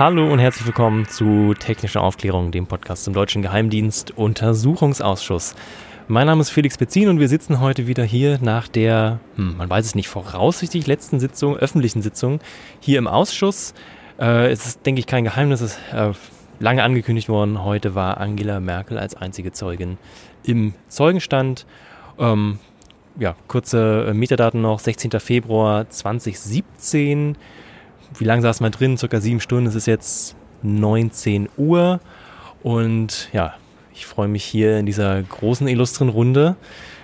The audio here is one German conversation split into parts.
Hallo und herzlich willkommen zu Technische Aufklärung, dem Podcast zum Deutschen Geheimdienst Untersuchungsausschuss. Mein Name ist Felix Bezin und wir sitzen heute wieder hier nach der, hm, man weiß es nicht, voraussichtlich letzten Sitzung, öffentlichen Sitzung hier im Ausschuss. Äh, es ist, denke ich, kein Geheimnis, es ist äh, lange angekündigt worden. Heute war Angela Merkel als einzige Zeugin im Zeugenstand. Ähm, ja, kurze äh, Metadaten noch, 16. Februar 2017 wie lange saß man drin? Circa sieben Stunden. Es ist jetzt 19 Uhr. Und ja, ich freue mich hier in dieser großen, illustren Runde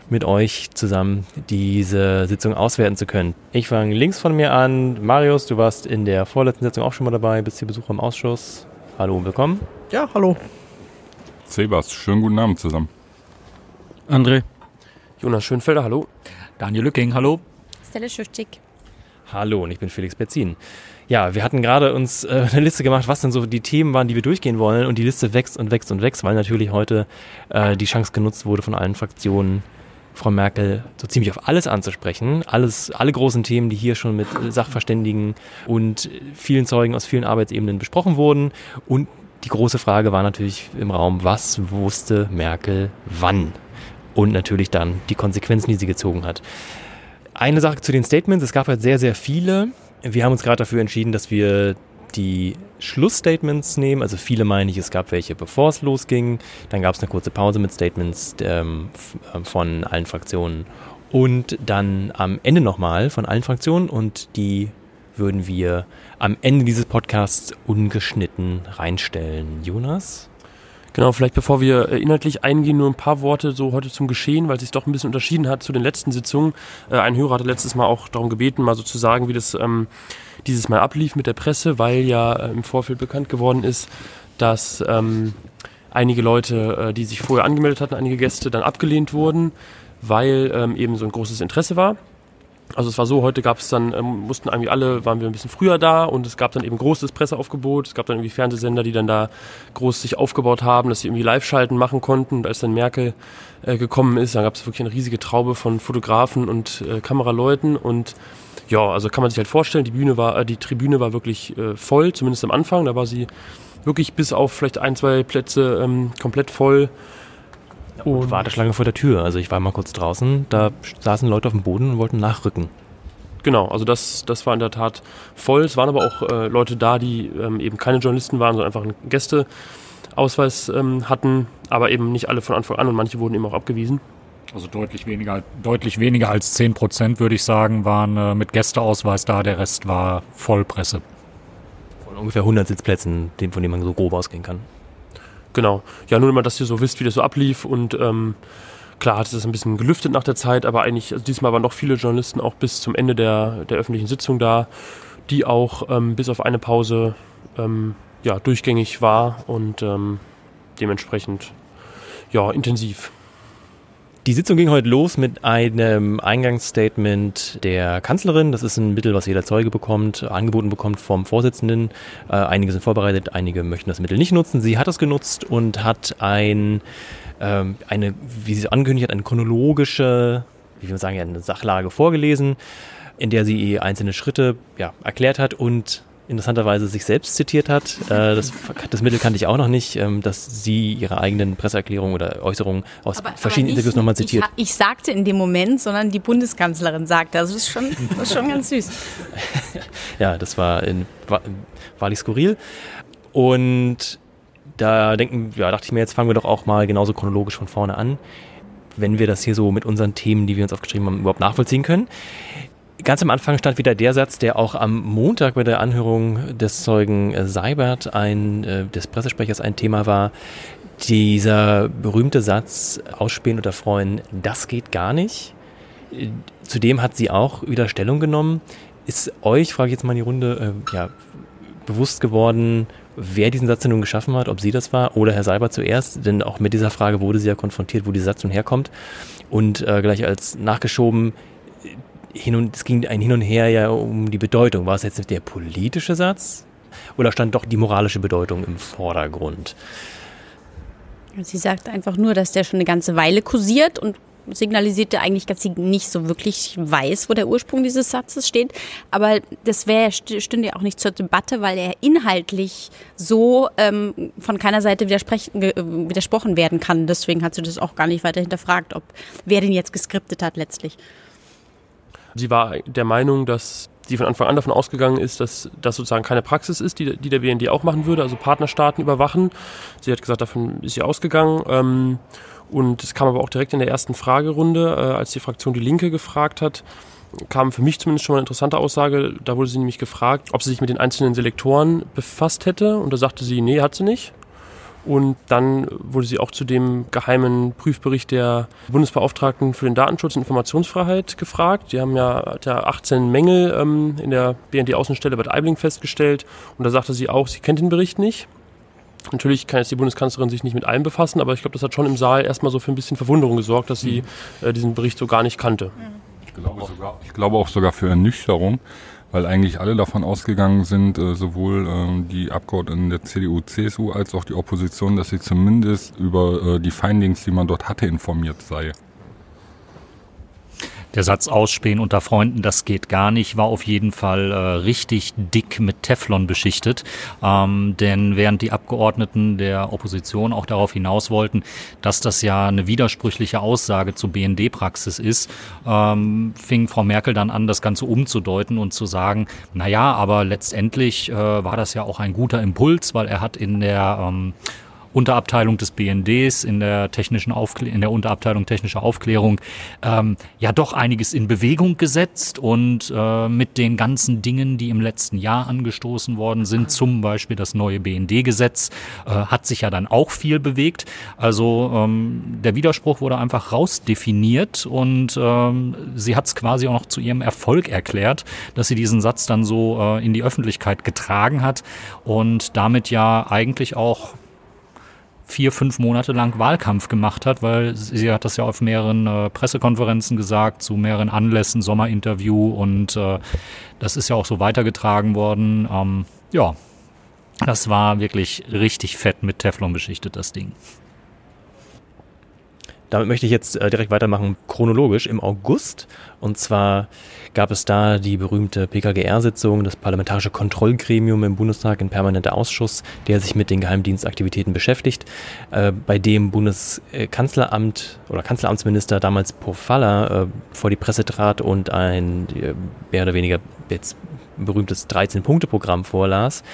mit euch zusammen diese Sitzung auswerten zu können. Ich fange links von mir an. Marius, du warst in der vorletzten Sitzung auch schon mal dabei, bist hier Besucher im Ausschuss. Hallo und willkommen. Ja, hallo. Sebas, schönen guten Abend zusammen. André. Jonas Schönfelder, hallo. Daniel Lücking, hallo. Stelle Schüchtig. Hallo und ich bin Felix Berzin. Ja, wir hatten gerade uns äh, eine Liste gemacht, was denn so die Themen waren, die wir durchgehen wollen. Und die Liste wächst und wächst und wächst, weil natürlich heute äh, die Chance genutzt wurde von allen Fraktionen, Frau Merkel so ziemlich auf alles anzusprechen. Alles, alle großen Themen, die hier schon mit Sachverständigen und vielen Zeugen aus vielen Arbeitsebenen besprochen wurden. Und die große Frage war natürlich im Raum, was wusste Merkel wann? Und natürlich dann die Konsequenzen, die sie gezogen hat. Eine Sache zu den Statements, es gab halt sehr, sehr viele. Wir haben uns gerade dafür entschieden, dass wir die Schlussstatements nehmen. Also viele meine ich, es gab welche, bevor es losging. Dann gab es eine kurze Pause mit Statements ähm, äh, von allen Fraktionen. Und dann am Ende nochmal von allen Fraktionen. Und die würden wir am Ende dieses Podcasts ungeschnitten reinstellen. Jonas? Genau, vielleicht bevor wir äh, inhaltlich eingehen, nur ein paar Worte so heute zum Geschehen, weil es sich doch ein bisschen unterschieden hat zu den letzten Sitzungen. Äh, ein Hörer hatte letztes Mal auch darum gebeten, mal so zu sagen, wie das ähm, dieses Mal ablief mit der Presse, weil ja äh, im Vorfeld bekannt geworden ist, dass ähm, einige Leute, die sich vorher angemeldet hatten, einige Gäste, dann abgelehnt wurden, weil ähm, eben so ein großes Interesse war. Also es war so, heute gab es dann, ähm, mussten irgendwie alle, waren wir ein bisschen früher da und es gab dann eben großes Presseaufgebot. Es gab dann irgendwie Fernsehsender, die dann da groß sich aufgebaut haben, dass sie irgendwie Live-Schalten machen konnten. Und als dann Merkel äh, gekommen ist, dann gab es wirklich eine riesige Traube von Fotografen und äh, Kameraleuten und ja, also kann man sich halt vorstellen, die Bühne war, äh, die Tribüne war wirklich äh, voll, zumindest am Anfang. Da war sie wirklich bis auf vielleicht ein, zwei Plätze ähm, komplett voll. Und Warteschlange vor der Tür. Also ich war mal kurz draußen, da saßen Leute auf dem Boden und wollten nachrücken. Genau, also das, das war in der Tat voll. Es waren aber auch äh, Leute da, die ähm, eben keine Journalisten waren, sondern einfach einen Gästeausweis ähm, hatten, aber eben nicht alle von Anfang an und manche wurden eben auch abgewiesen. Also deutlich weniger, deutlich weniger als 10 Prozent, würde ich sagen, waren äh, mit Gästeausweis da. Der Rest war Vollpresse. Von ungefähr 100 Sitzplätzen, von denen man so grob ausgehen kann. Genau. Ja, nur mal, dass ihr so wisst, wie das so ablief und ähm, klar hat es ein bisschen gelüftet nach der Zeit, aber eigentlich, also diesmal waren noch viele Journalisten auch bis zum Ende der, der öffentlichen Sitzung da, die auch ähm, bis auf eine Pause ähm, ja, durchgängig war und ähm, dementsprechend ja, intensiv. Die Sitzung ging heute los mit einem Eingangsstatement der Kanzlerin. Das ist ein Mittel, was jeder Zeuge bekommt, angeboten bekommt vom Vorsitzenden. Äh, einige sind vorbereitet, einige möchten das Mittel nicht nutzen. Sie hat es genutzt und hat ein, ähm, eine, wie sie angekündigt hat, eine chronologische, wie wir sagen, eine Sachlage vorgelesen, in der sie einzelne Schritte ja, erklärt hat und interessanterweise sich selbst zitiert hat. Äh, das, das, Mittel kannte ich auch noch nicht, ähm, dass sie ihre eigenen Presseerklärungen oder Äußerungen aus aber, verschiedenen aber Interviews nochmal zitiert. Ich, ich, sagte in dem Moment, sondern die Bundeskanzlerin sagte. Also das ist schon, das ist schon ganz süß. ja, das war in wahrlich skurril. Und da denken, ja, dachte ich mir, jetzt fangen wir doch auch mal genauso chronologisch von vorne an, wenn wir das hier so mit unseren Themen, die wir uns aufgeschrieben haben, überhaupt nachvollziehen können. Ganz am Anfang stand wieder der Satz, der auch am Montag bei der Anhörung des Zeugen Seibert, ein, äh, des Pressesprechers, ein Thema war. Dieser berühmte Satz, ausspähen oder freuen, das geht gar nicht. Zudem hat sie auch wieder Stellung genommen. Ist euch, frage ich jetzt mal in die Runde, äh, ja, bewusst geworden, wer diesen Satz nun geschaffen hat, ob sie das war oder Herr Seibert zuerst? Denn auch mit dieser Frage wurde sie ja konfrontiert, wo dieser Satz nun herkommt. Und äh, gleich als nachgeschoben, hin und, es ging ein Hin und Her ja um die Bedeutung. War es jetzt der politische Satz oder stand doch die moralische Bedeutung im Vordergrund? Sie sagt einfach nur, dass der schon eine ganze Weile kursiert und signalisierte eigentlich, dass sie nicht so wirklich weiß, wo der Ursprung dieses Satzes steht. Aber das wäre stünde ja auch nicht zur Debatte, weil er inhaltlich so ähm, von keiner Seite widersprochen werden kann. Deswegen hat sie das auch gar nicht weiter hinterfragt, ob wer den jetzt geskriptet hat letztlich. Sie war der Meinung, dass sie von Anfang an davon ausgegangen ist, dass das sozusagen keine Praxis ist, die, die der BND auch machen würde, also Partnerstaaten überwachen. Sie hat gesagt, davon ist sie ausgegangen. Ähm, und es kam aber auch direkt in der ersten Fragerunde, äh, als die Fraktion Die Linke gefragt hat, kam für mich zumindest schon mal eine interessante Aussage. Da wurde sie nämlich gefragt, ob sie sich mit den einzelnen Selektoren befasst hätte. Und da sagte sie, nee, hat sie nicht. Und dann wurde sie auch zu dem geheimen Prüfbericht der Bundesbeauftragten für den Datenschutz und Informationsfreiheit gefragt. Die haben ja, ja 18 Mängel ähm, in der BND-Außenstelle Bad Aibling festgestellt. Und da sagte sie auch, sie kennt den Bericht nicht. Natürlich kann jetzt die Bundeskanzlerin sich nicht mit allem befassen, aber ich glaube, das hat schon im Saal erstmal so für ein bisschen Verwunderung gesorgt, dass sie äh, diesen Bericht so gar nicht kannte. Ich glaube, sogar, ich glaube auch sogar für Ernüchterung, weil eigentlich alle davon ausgegangen sind, äh, sowohl äh, die Abgeordneten der CDU, CSU als auch die Opposition, dass sie zumindest über äh, die Findings, die man dort hatte, informiert sei. Der Satz Ausspähen unter Freunden, das geht gar nicht, war auf jeden Fall äh, richtig dick mit Teflon beschichtet. Ähm, denn während die Abgeordneten der Opposition auch darauf hinaus wollten, dass das ja eine widersprüchliche Aussage zur BND-Praxis ist, ähm, fing Frau Merkel dann an, das Ganze umzudeuten und zu sagen, na ja, aber letztendlich äh, war das ja auch ein guter Impuls, weil er hat in der ähm, Unterabteilung des BNDs in der technischen Aufklä in der Unterabteilung technische Aufklärung ähm, ja doch einiges in Bewegung gesetzt und äh, mit den ganzen Dingen, die im letzten Jahr angestoßen worden sind, zum Beispiel das neue BND-Gesetz, äh, hat sich ja dann auch viel bewegt. Also ähm, der Widerspruch wurde einfach rausdefiniert und ähm, sie hat es quasi auch noch zu ihrem Erfolg erklärt, dass sie diesen Satz dann so äh, in die Öffentlichkeit getragen hat und damit ja eigentlich auch vier, fünf Monate lang Wahlkampf gemacht hat, weil sie hat das ja auf mehreren äh, Pressekonferenzen gesagt, zu mehreren Anlässen, Sommerinterview und äh, das ist ja auch so weitergetragen worden. Ähm, ja, das war wirklich richtig fett mit Teflon beschichtet, das Ding. Damit möchte ich jetzt äh, direkt weitermachen, chronologisch im August. Und zwar gab es da die berühmte PKGR-Sitzung, das Parlamentarische Kontrollgremium im Bundestag, ein permanenter Ausschuss, der sich mit den Geheimdienstaktivitäten beschäftigt, äh, bei dem Bundeskanzleramt oder Kanzleramtsminister damals Pofalla äh, vor die Presse trat und ein äh, mehr oder weniger jetzt berühmtes 13-Punkte-Programm vorlas,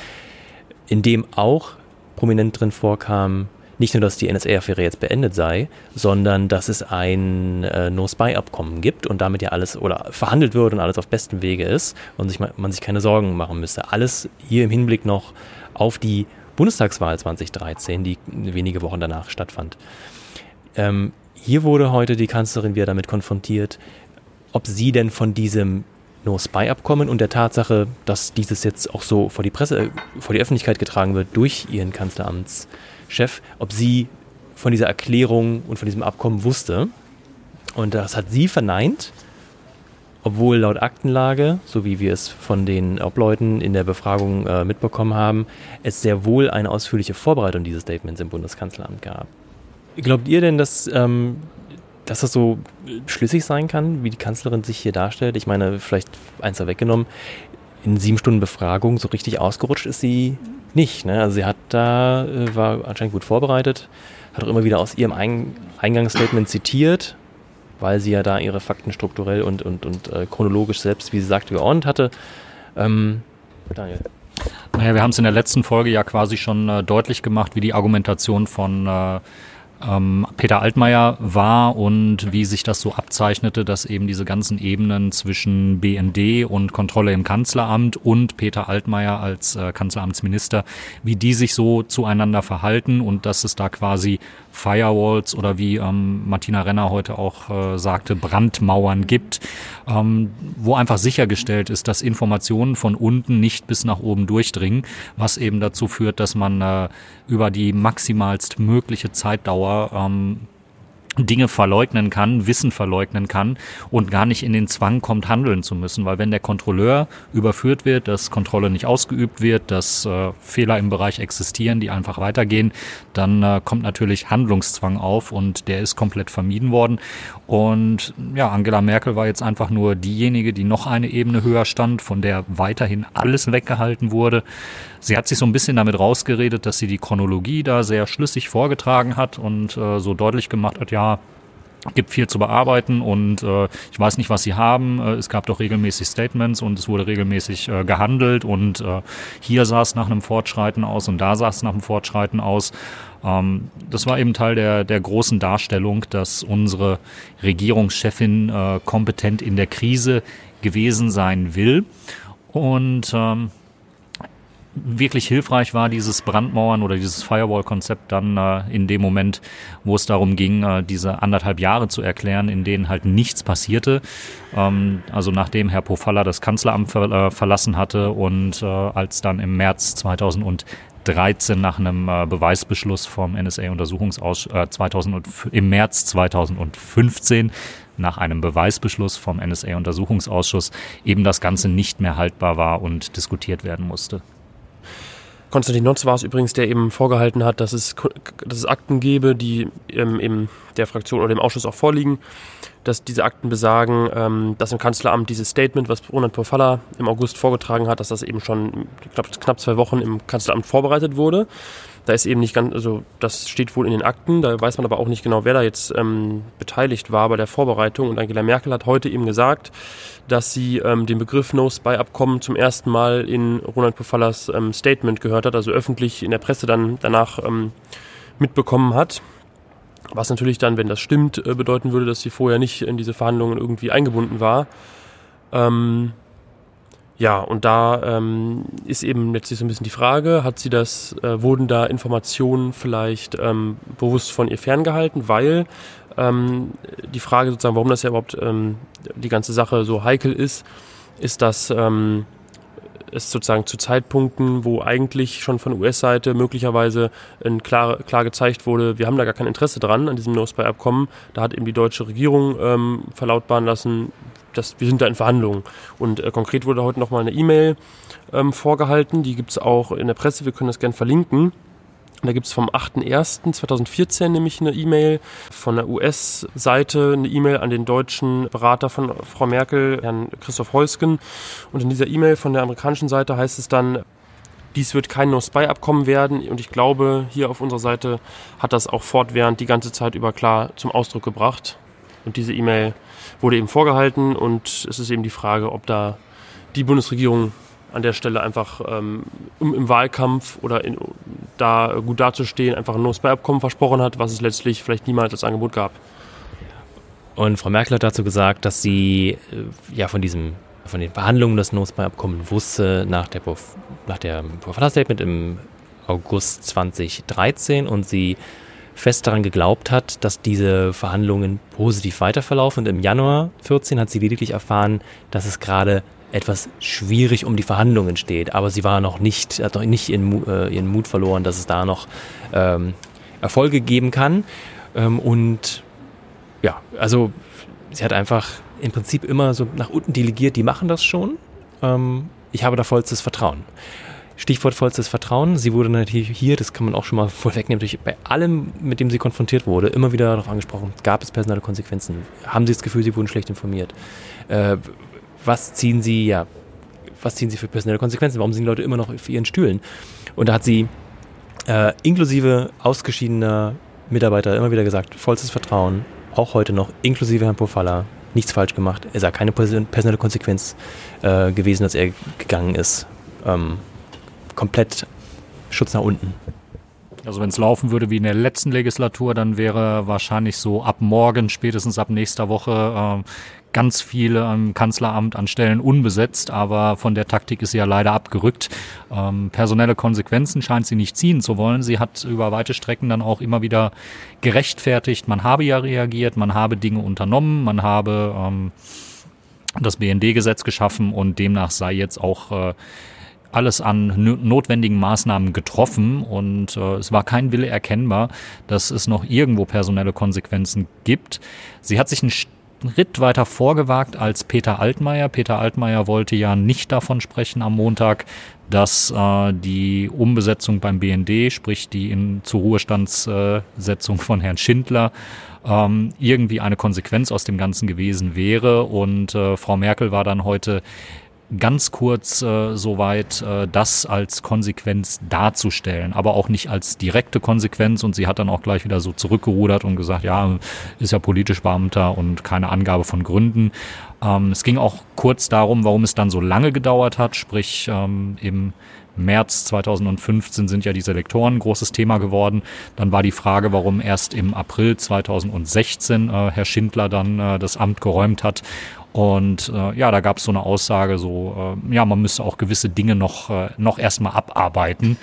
in dem auch prominent drin vorkam, nicht nur, dass die NSA-Affäre jetzt beendet sei, sondern dass es ein äh, No-Spy-Abkommen gibt und damit ja alles oder verhandelt wird und alles auf bestem Wege ist und sich, man sich keine Sorgen machen müsste. Alles hier im Hinblick noch auf die Bundestagswahl 2013, die wenige Wochen danach stattfand. Ähm, hier wurde heute die Kanzlerin wieder damit konfrontiert, ob sie denn von diesem No-Spy-Abkommen und der Tatsache, dass dieses jetzt auch so vor die Presse, vor die Öffentlichkeit getragen wird durch ihren Kanzleramts Chef, ob sie von dieser Erklärung und von diesem Abkommen wusste. Und das hat sie verneint, obwohl laut Aktenlage, so wie wir es von den Obleuten in der Befragung äh, mitbekommen haben, es sehr wohl eine ausführliche Vorbereitung dieses Statements im Bundeskanzleramt gab. Glaubt ihr denn, dass, ähm, dass das so schlüssig sein kann, wie die Kanzlerin sich hier darstellt? Ich meine, vielleicht eins da weggenommen. In sieben Stunden Befragung so richtig ausgerutscht ist sie nicht. Ne? Also sie hat da, äh, war anscheinend gut vorbereitet, hat auch immer wieder aus ihrem Eingangsstatement zitiert, weil sie ja da ihre Fakten strukturell und, und, und äh, chronologisch selbst, wie sie sagte, geordnet hatte. Ähm, Daniel. Naja, wir haben es in der letzten Folge ja quasi schon äh, deutlich gemacht, wie die Argumentation von äh, ähm, Peter Altmaier war und wie sich das so abzeichnete, dass eben diese ganzen Ebenen zwischen BND und Kontrolle im Kanzleramt und Peter Altmaier als äh, Kanzleramtsminister, wie die sich so zueinander verhalten und dass es da quasi Firewalls oder wie ähm, Martina Renner heute auch äh, sagte, Brandmauern gibt, ähm, wo einfach sichergestellt ist, dass Informationen von unten nicht bis nach oben durchdringen, was eben dazu führt, dass man äh, über die maximalst mögliche Zeitdauer ähm, Dinge verleugnen kann, Wissen verleugnen kann und gar nicht in den Zwang kommt, handeln zu müssen. Weil wenn der Kontrolleur überführt wird, dass Kontrolle nicht ausgeübt wird, dass äh, Fehler im Bereich existieren, die einfach weitergehen, dann äh, kommt natürlich Handlungszwang auf und der ist komplett vermieden worden. Und ja, Angela Merkel war jetzt einfach nur diejenige, die noch eine Ebene höher stand, von der weiterhin alles weggehalten wurde. Sie hat sich so ein bisschen damit rausgeredet, dass sie die Chronologie da sehr schlüssig vorgetragen hat und äh, so deutlich gemacht hat, ja, gibt viel zu bearbeiten und äh, ich weiß nicht, was sie haben. Äh, es gab doch regelmäßig Statements und es wurde regelmäßig äh, gehandelt und äh, hier sah es nach einem Fortschreiten aus und da sah es nach einem Fortschreiten aus. Ähm, das war eben Teil der, der großen Darstellung, dass unsere Regierungschefin äh, kompetent in der Krise gewesen sein will. Und ähm, wirklich hilfreich war dieses Brandmauern oder dieses Firewall-Konzept dann äh, in dem Moment, wo es darum ging, äh, diese anderthalb Jahre zu erklären, in denen halt nichts passierte. Ähm, also nachdem Herr Pofalla das Kanzleramt ver äh, verlassen hatte und äh, als dann im März 2013 nach einem äh, Beweisbeschluss vom NSA-Untersuchungsausschuss äh, im März 2015 nach einem Beweisbeschluss vom NSA-Untersuchungsausschuss eben das Ganze nicht mehr haltbar war und diskutiert werden musste. Konstantin Notz war es übrigens, der eben vorgehalten hat, dass es, dass es Akten gebe, die ähm, eben der Fraktion oder dem Ausschuss auch vorliegen, dass diese Akten besagen, ähm, dass im Kanzleramt dieses Statement, was Ronald Pofalla im August vorgetragen hat, dass das eben schon knapp, knapp zwei Wochen im Kanzleramt vorbereitet wurde. Da ist eben nicht ganz, also das steht wohl in den Akten, da weiß man aber auch nicht genau, wer da jetzt ähm, beteiligt war bei der Vorbereitung. Und Angela Merkel hat heute eben gesagt, dass sie ähm, den Begriff No-Spy-Abkommen zum ersten Mal in Ronald Pofallas ähm, Statement gehört hat, also öffentlich in der Presse dann danach ähm, mitbekommen hat. Was natürlich dann, wenn das stimmt, äh, bedeuten würde, dass sie vorher nicht in diese Verhandlungen irgendwie eingebunden war. Ähm, ja, und da ähm, ist eben letztlich so ein bisschen die Frage, hat sie das, äh, wurden da Informationen vielleicht ähm, bewusst von ihr ferngehalten, weil ähm, die Frage sozusagen, warum das ja überhaupt ähm, die ganze Sache so heikel ist, ist, dass ähm, es sozusagen zu Zeitpunkten, wo eigentlich schon von US-Seite möglicherweise klar, klar gezeigt wurde, wir haben da gar kein Interesse dran an diesem No-Spy-Abkommen, da hat eben die deutsche Regierung ähm, verlautbaren lassen, dass wir sind da in Verhandlungen. Und äh, konkret wurde heute nochmal eine E-Mail ähm, vorgehalten, die gibt es auch in der Presse, wir können das gerne verlinken. Da gibt es vom 8.1.2014 nämlich eine E-Mail von der US-Seite, eine E-Mail an den deutschen Berater von Frau Merkel, Herrn Christoph Heusgen. Und in dieser E-Mail von der amerikanischen Seite heißt es dann, dies wird kein No-Spy-Abkommen werden. Und ich glaube, hier auf unserer Seite hat das auch fortwährend die ganze Zeit über klar zum Ausdruck gebracht. Und diese E-Mail wurde eben vorgehalten und es ist eben die Frage, ob da die Bundesregierung an der Stelle einfach ähm, um im Wahlkampf oder in, da gut dazustehen, einfach ein No-Spy-Abkommen versprochen hat, was es letztlich vielleicht niemals als Angebot gab. Und Frau Merkel hat dazu gesagt, dass sie äh, ja von diesem von den Verhandlungen des No-Spy-Abkommens wusste nach der nach der Statement im August 2013 und sie fest daran geglaubt hat, dass diese Verhandlungen positiv weiterverlaufen. Und im Januar 14 hat sie lediglich erfahren, dass es gerade etwas schwierig um die Verhandlungen steht. Aber sie war noch nicht, hat noch nicht ihren, äh, ihren Mut verloren, dass es da noch ähm, Erfolge geben kann. Ähm, und ja, also sie hat einfach im Prinzip immer so nach unten delegiert, die machen das schon. Ähm, ich habe da vollstes Vertrauen. Stichwort vollstes Vertrauen. Sie wurde natürlich hier, das kann man auch schon mal vorwegnehmen, natürlich bei allem, mit dem sie konfrontiert wurde, immer wieder darauf angesprochen, gab es personelle Konsequenzen? Haben Sie das Gefühl, Sie wurden schlecht informiert? Äh, was ziehen sie, ja, was ziehen sie für personelle Konsequenzen? Warum sind die Leute immer noch auf ihren Stühlen? Und da hat sie äh, inklusive ausgeschiedener Mitarbeiter immer wieder gesagt, vollstes Vertrauen, auch heute noch, inklusive Herrn Pofalla, nichts falsch gemacht. Es sei keine personelle Konsequenz äh, gewesen, dass er gegangen ist. Ähm, komplett Schutz nach unten. Also wenn es laufen würde wie in der letzten Legislatur, dann wäre wahrscheinlich so ab morgen, spätestens ab nächster Woche, äh, ganz viele am Kanzleramt an Stellen unbesetzt, aber von der Taktik ist sie ja leider abgerückt. Ähm, personelle Konsequenzen scheint sie nicht ziehen zu wollen. Sie hat über weite Strecken dann auch immer wieder gerechtfertigt, man habe ja reagiert, man habe Dinge unternommen, man habe ähm, das BND-Gesetz geschaffen und demnach sei jetzt auch äh, alles an notwendigen Maßnahmen getroffen und äh, es war kein Wille erkennbar, dass es noch irgendwo personelle Konsequenzen gibt. Sie hat sich einen Schritt weiter vorgewagt als Peter Altmaier. Peter Altmaier wollte ja nicht davon sprechen am Montag, dass äh, die Umbesetzung beim BND, sprich die in zur Ruhestandssetzung von Herrn Schindler, ähm, irgendwie eine Konsequenz aus dem Ganzen gewesen wäre. Und äh, Frau Merkel war dann heute ganz kurz äh, soweit, äh, das als Konsequenz darzustellen, aber auch nicht als direkte Konsequenz. Und sie hat dann auch gleich wieder so zurückgerudert und gesagt, ja, ist ja politisch Beamter und keine Angabe von Gründen. Ähm, es ging auch kurz darum, warum es dann so lange gedauert hat, sprich ähm, im März 2015 sind ja die Selektoren ein großes Thema geworden. Dann war die Frage, warum erst im April 2016 äh, Herr Schindler dann äh, das Amt geräumt hat. Und äh, ja, da gab es so eine Aussage, so äh, ja, man müsste auch gewisse Dinge noch, äh, noch erstmal abarbeiten.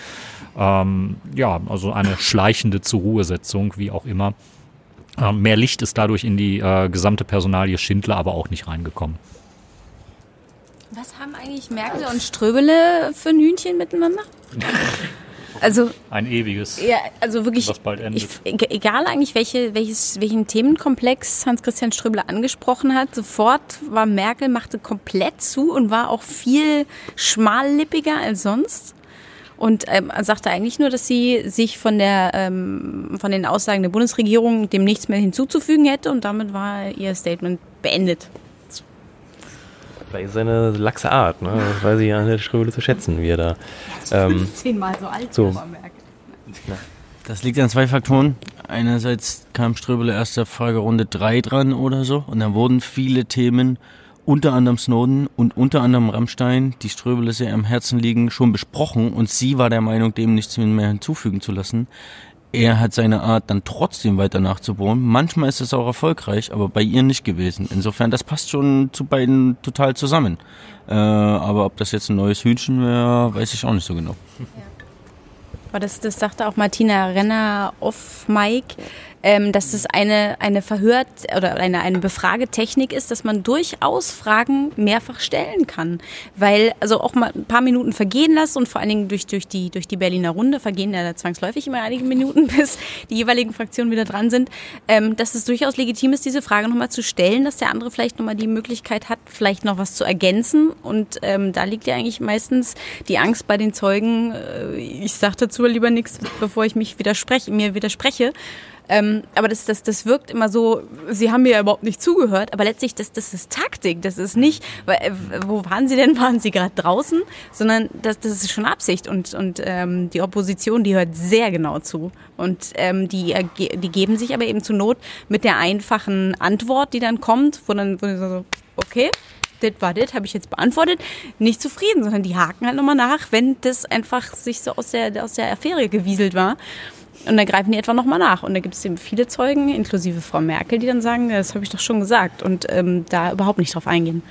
Ähm, ja, also eine schleichende Zur-Ruhesetzung, wie auch immer. Äh, mehr Licht ist dadurch in die äh, gesamte Personalie Schindler aber auch nicht reingekommen. Was haben eigentlich Merkel und Ströbele für ein Hühnchen miteinander? Also ein ewiges. Ja, also wirklich. Was bald endet. Ich, egal eigentlich, welche, welches, welchen Themenkomplex Hans-Christian Ströbele angesprochen hat, sofort war Merkel machte komplett zu und war auch viel schmallippiger als sonst. Und ähm, sagte eigentlich nur, dass sie sich von der ähm, von den Aussagen der Bundesregierung dem nichts mehr hinzuzufügen hätte und damit war ihr Statement beendet. Vielleicht ist seine laxe Art, ne? Das weiß ich an der Ströbele zu schätzen, wie er da. Ähm, Zehnmal so alt, so. Das liegt an zwei Faktoren. Einerseits kam Ströbele erst der Fragerunde 3 dran oder so und dann wurden viele Themen, unter anderem Snowden und unter anderem Rammstein, die Ströbele sehr am Herzen liegen, schon besprochen und sie war der Meinung, dem nichts mehr hinzufügen zu lassen er hat seine Art dann trotzdem weiter nachzubohren. Manchmal ist es auch erfolgreich, aber bei ihr nicht gewesen. Insofern, das passt schon zu beiden total zusammen. Äh, aber ob das jetzt ein neues Hühnchen wäre, weiß ich auch nicht so genau. Aber das, das sagte auch Martina Renner off Mike ähm, dass es eine, eine Verhört- oder eine, eine Befragetechnik ist, dass man durchaus Fragen mehrfach stellen kann. Weil, also auch mal ein paar Minuten vergehen lassen und vor allen Dingen durch, durch, die, durch die Berliner Runde vergehen ja zwangsläufig immer einige Minuten, bis die jeweiligen Fraktionen wieder dran sind, ähm, dass es durchaus legitim ist, diese Frage nochmal zu stellen, dass der andere vielleicht nochmal die Möglichkeit hat, vielleicht noch was zu ergänzen. Und ähm, da liegt ja eigentlich meistens die Angst bei den Zeugen, äh, ich sage dazu lieber nichts, bevor ich mich widerspreche, mir widerspreche. Ähm, aber das, das, das wirkt immer so, sie haben mir ja überhaupt nicht zugehört, aber letztlich, das, das ist Taktik, das ist nicht, äh, wo waren sie denn, waren sie gerade draußen, sondern das, das ist schon Absicht und, und ähm, die Opposition, die hört sehr genau zu. Und ähm, die, die geben sich aber eben zur Not mit der einfachen Antwort, die dann kommt, wo dann wo so, okay, das war das, habe ich jetzt beantwortet, nicht zufrieden, sondern die haken halt nochmal nach, wenn das einfach sich so aus der, aus der Affäre gewieselt war. Und dann greifen die etwa nochmal nach. Und da gibt es eben viele Zeugen, inklusive Frau Merkel, die dann sagen, das habe ich doch schon gesagt und ähm, da überhaupt nicht drauf eingehen.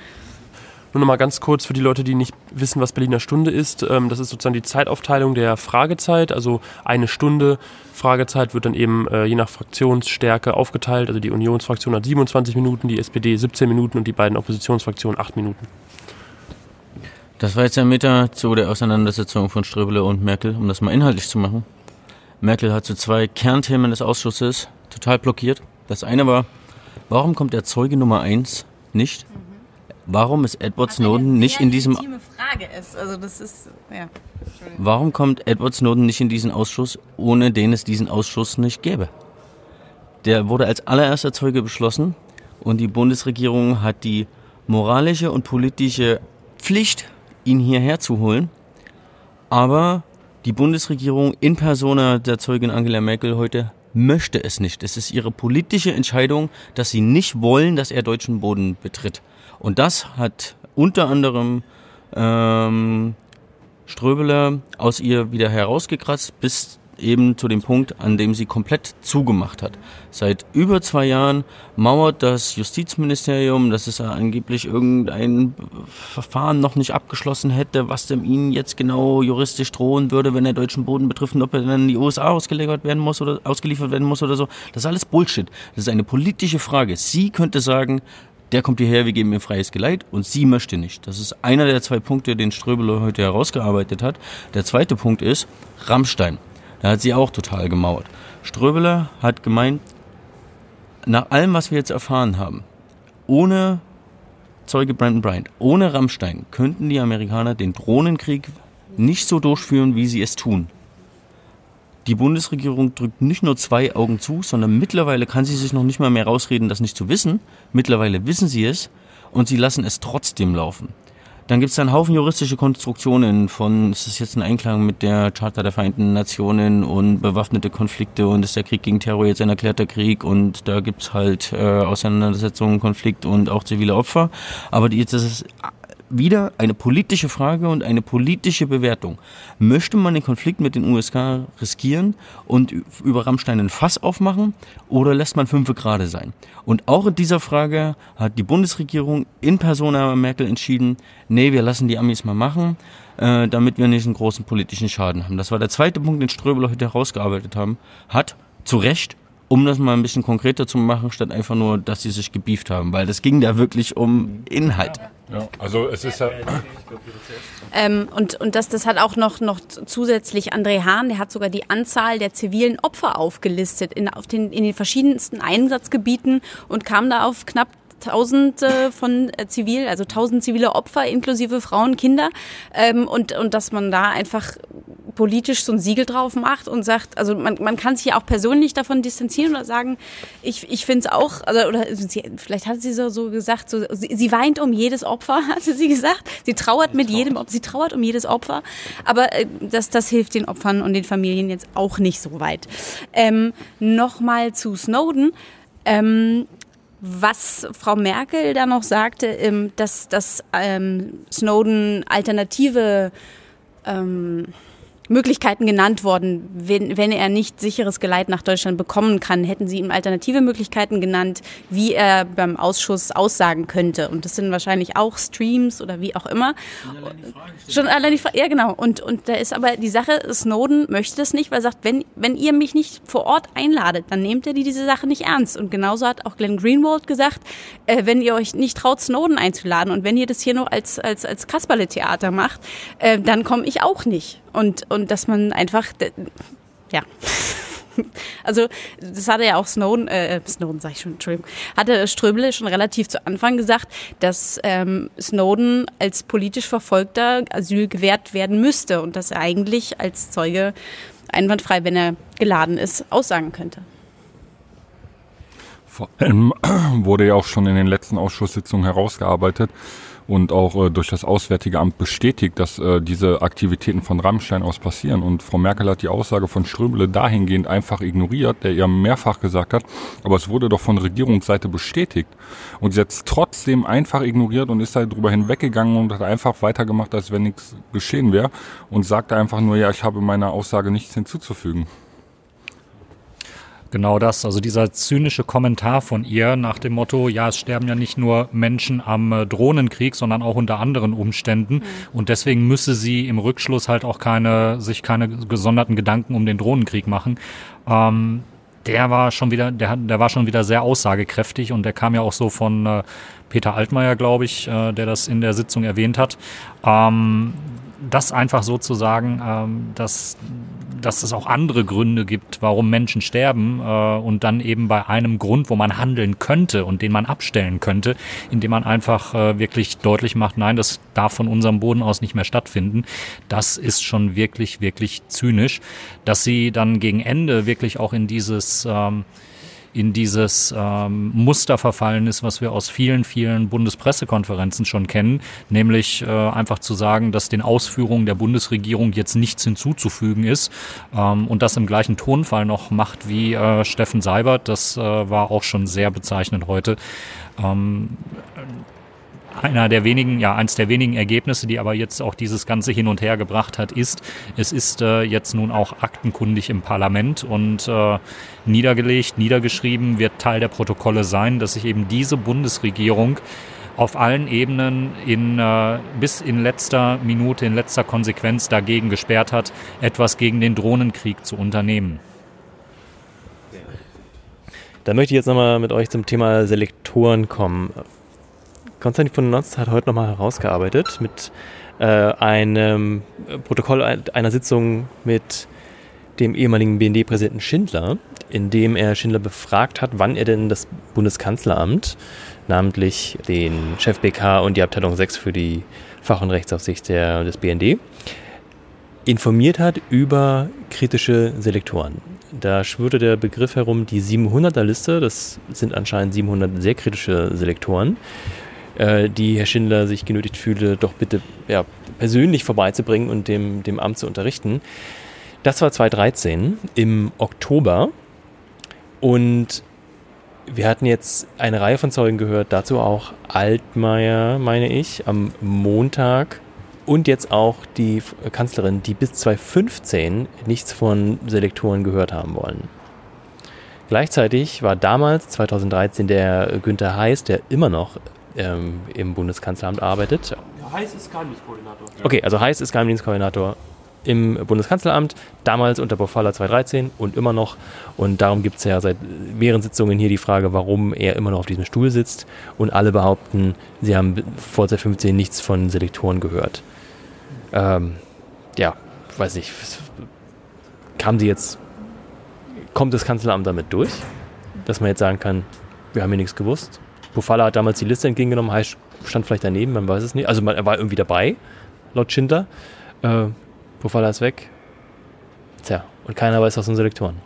Nur noch mal ganz kurz für die Leute, die nicht wissen, was Berliner Stunde ist. Ähm, das ist sozusagen die Zeitaufteilung der Fragezeit. Also eine Stunde Fragezeit wird dann eben äh, je nach Fraktionsstärke aufgeteilt. Also die Unionsfraktion hat 27 Minuten, die SPD 17 Minuten und die beiden Oppositionsfraktionen 8 Minuten. Das war jetzt ein Meter zu der Auseinandersetzung von Ströbele und Merkel, um das mal inhaltlich zu machen. Merkel hat zu zwei Kernthemen des Ausschusses total blockiert. Das eine war, warum kommt der Zeuge Nummer eins nicht? Warum ist Edward Snowden nicht in diesem Frage ist. Also das ist ja. Warum kommt Edward Snowden nicht in diesen Ausschuss, ohne den es diesen Ausschuss nicht gäbe? Der wurde als allererster Zeuge beschlossen und die Bundesregierung hat die moralische und politische Pflicht, ihn hierher zu holen. Aber die Bundesregierung in Persona der Zeugin Angela Merkel heute möchte es nicht. Es ist ihre politische Entscheidung, dass sie nicht wollen, dass er deutschen Boden betritt. Und das hat unter anderem ähm, Ströbele aus ihr wieder herausgekratzt, bis eben zu dem Punkt, an dem sie komplett zugemacht hat. Seit über zwei Jahren mauert das Justizministerium, dass es angeblich irgendein Verfahren noch nicht abgeschlossen hätte, was dem ihnen jetzt genau juristisch drohen würde, wenn er deutschen Boden betrifft und ob er dann in die USA ausgeliefert werden muss oder ausgeliefert werden muss oder so. Das ist alles Bullshit. Das ist eine politische Frage. Sie könnte sagen, der kommt hierher, wir geben ihm freies Geleit und sie möchte nicht. Das ist einer der zwei Punkte, den Ströbele heute herausgearbeitet hat. Der zweite Punkt ist Rammstein. Da hat sie auch total gemauert. Ströbele hat gemeint, nach allem, was wir jetzt erfahren haben, ohne Zeuge Brandon Bryant, ohne Rammstein könnten die Amerikaner den Drohnenkrieg nicht so durchführen, wie sie es tun. Die Bundesregierung drückt nicht nur zwei Augen zu, sondern mittlerweile kann sie sich noch nicht mal mehr rausreden, das nicht zu wissen. Mittlerweile wissen sie es und sie lassen es trotzdem laufen. Dann gibt es einen Haufen juristische Konstruktionen von, ist das jetzt ein Einklang mit der Charta der Vereinten Nationen und bewaffnete Konflikte und ist der Krieg gegen Terror jetzt ein erklärter Krieg und da gibt es halt äh, Auseinandersetzungen, Konflikt und auch zivile Opfer. Aber die, das ist wieder eine politische Frage und eine politische Bewertung. Möchte man den Konflikt mit den USA riskieren und über Rammstein ein Fass aufmachen oder lässt man fünf gerade sein? Und auch in dieser Frage hat die Bundesregierung in Persona Merkel entschieden, nee, wir lassen die Amis mal machen, äh, damit wir nicht einen großen politischen Schaden haben. Das war der zweite Punkt, den Ströbel heute herausgearbeitet haben, hat zu Recht um das mal ein bisschen konkreter zu machen, statt einfach nur, dass sie sich gebieft haben, weil das ging da wirklich um Inhalt. Ja, also es ist ja. Ähm, und und das, das hat auch noch, noch zusätzlich André Hahn, der hat sogar die Anzahl der zivilen Opfer aufgelistet in, auf den, in den verschiedensten Einsatzgebieten und kam da auf knapp Tausende von äh, zivil, also tausend zivile Opfer inklusive Frauen, Kinder ähm, und und dass man da einfach politisch so ein Siegel drauf macht und sagt, also man, man kann sich ja auch persönlich davon distanzieren oder sagen, ich, ich finde es auch, also, oder sie, vielleicht hat sie so, so gesagt, so, sie, sie weint um jedes Opfer, hatte sie gesagt. Sie trauert mit jedem, sie trauert um jedes Opfer, aber äh, das, das hilft den Opfern und den Familien jetzt auch nicht so weit. Ähm, Nochmal zu Snowden. Ähm, was Frau Merkel da noch sagte, ähm, dass, dass ähm, Snowden alternative ähm, Möglichkeiten genannt worden, wenn, wenn er nicht sicheres Geleit nach Deutschland bekommen kann. Hätten Sie ihm alternative Möglichkeiten genannt, wie er beim Ausschuss aussagen könnte? Und das sind wahrscheinlich auch Streams oder wie auch immer. Schon allein die Frage, ja genau. Und, und da ist aber die Sache, Snowden möchte das nicht, weil er sagt, wenn, wenn ihr mich nicht vor Ort einladet, dann nehmt er die, diese Sache nicht ernst. Und genauso hat auch Glenn Greenwald gesagt, äh, wenn ihr euch nicht traut, Snowden einzuladen und wenn ihr das hier noch als, als, als Kasperle-Theater macht, äh, dann komme ich auch nicht. Und, und dass man einfach, ja. Also das hatte ja auch Snowden, äh, Snowden sag ich schon, Entschuldigung, hatte Ströbele schon relativ zu Anfang gesagt, dass ähm, Snowden als politisch Verfolgter Asyl gewährt werden müsste und dass er eigentlich als Zeuge einwandfrei, wenn er geladen ist, aussagen könnte. Vor allem wurde ja auch schon in den letzten Ausschusssitzungen herausgearbeitet, und auch äh, durch das Auswärtige Amt bestätigt, dass äh, diese Aktivitäten von Rammstein aus passieren. Und Frau Merkel hat die Aussage von Ströbele dahingehend einfach ignoriert, der ihr mehrfach gesagt hat, aber es wurde doch von Regierungsseite bestätigt. Und sie hat es trotzdem einfach ignoriert und ist halt drüber hinweggegangen und hat einfach weitergemacht, als wenn nichts geschehen wäre und sagte einfach nur, ja, ich habe meiner Aussage nichts hinzuzufügen. Genau das, also dieser zynische Kommentar von ihr nach dem Motto, ja, es sterben ja nicht nur Menschen am äh, Drohnenkrieg, sondern auch unter anderen Umständen. Mhm. Und deswegen müsse sie im Rückschluss halt auch keine, sich keine gesonderten Gedanken um den Drohnenkrieg machen. Ähm, der war schon wieder, der, der war schon wieder sehr aussagekräftig und der kam ja auch so von äh, Peter Altmaier, glaube ich, äh, der das in der Sitzung erwähnt hat. Ähm, das einfach so zu sagen, ähm, dass, dass es auch andere Gründe gibt, warum Menschen sterben äh, und dann eben bei einem Grund, wo man handeln könnte und den man abstellen könnte, indem man einfach äh, wirklich deutlich macht, nein, das darf von unserem Boden aus nicht mehr stattfinden. Das ist schon wirklich, wirklich zynisch, dass sie dann gegen Ende wirklich auch in dieses ähm, in dieses ähm, Muster verfallen ist, was wir aus vielen, vielen Bundespressekonferenzen schon kennen, nämlich äh, einfach zu sagen, dass den Ausführungen der Bundesregierung jetzt nichts hinzuzufügen ist ähm, und das im gleichen Tonfall noch macht wie äh, Steffen Seibert. Das äh, war auch schon sehr bezeichnend heute. Ähm, einer der wenigen, ja, eins der wenigen Ergebnisse, die aber jetzt auch dieses Ganze hin und her gebracht hat, ist, es ist äh, jetzt nun auch aktenkundig im Parlament und äh, niedergelegt, niedergeschrieben, wird Teil der Protokolle sein, dass sich eben diese Bundesregierung auf allen Ebenen in, äh, bis in letzter Minute, in letzter Konsequenz dagegen gesperrt hat, etwas gegen den Drohnenkrieg zu unternehmen. Da möchte ich jetzt nochmal mit euch zum Thema Selektoren kommen. Konstantin von Notz hat heute nochmal herausgearbeitet mit äh, einem Protokoll einer Sitzung mit dem ehemaligen BND-Präsidenten Schindler, in dem er Schindler befragt hat, wann er denn das Bundeskanzleramt, namentlich den Chef BK und die Abteilung 6 für die Fach- und Rechtsaufsicht der, des BND, informiert hat über kritische Selektoren. Da schwirrte der Begriff herum, die 700er Liste, das sind anscheinend 700 sehr kritische Selektoren, äh, die Herr Schindler sich genötigt fühle, doch bitte ja, persönlich vorbeizubringen und dem, dem Amt zu unterrichten. Das war 2013 im Oktober und wir hatten jetzt eine Reihe von Zeugen gehört, dazu auch Altmaier, meine ich, am Montag und jetzt auch die Kanzlerin, die bis 2015 nichts von Selektoren gehört haben wollen. Gleichzeitig war damals, 2013, der Günther Heiß, der immer noch ähm, im Bundeskanzleramt arbeitet. Ja, Heiß ist Geheimdienstkoordinator. Okay, also Heiß ist Geheimdienstkoordinator im Bundeskanzleramt, damals unter Bofalla 2013 und immer noch. Und darum gibt es ja seit mehreren Sitzungen hier die Frage, warum er immer noch auf diesem Stuhl sitzt. Und alle behaupten, sie haben vor 2015 nichts von Selektoren gehört. Ähm, ja, weiß ich. Kam sie jetzt, kommt das Kanzleramt damit durch, dass man jetzt sagen kann, wir haben hier nichts gewusst? Bofalla hat damals die Liste entgegengenommen, Heiß stand vielleicht daneben, man weiß es nicht. Also man, er war irgendwie dabei, laut Schindler. Äh, Pofalla ist weg. Tja, und keiner weiß was von Selektoren.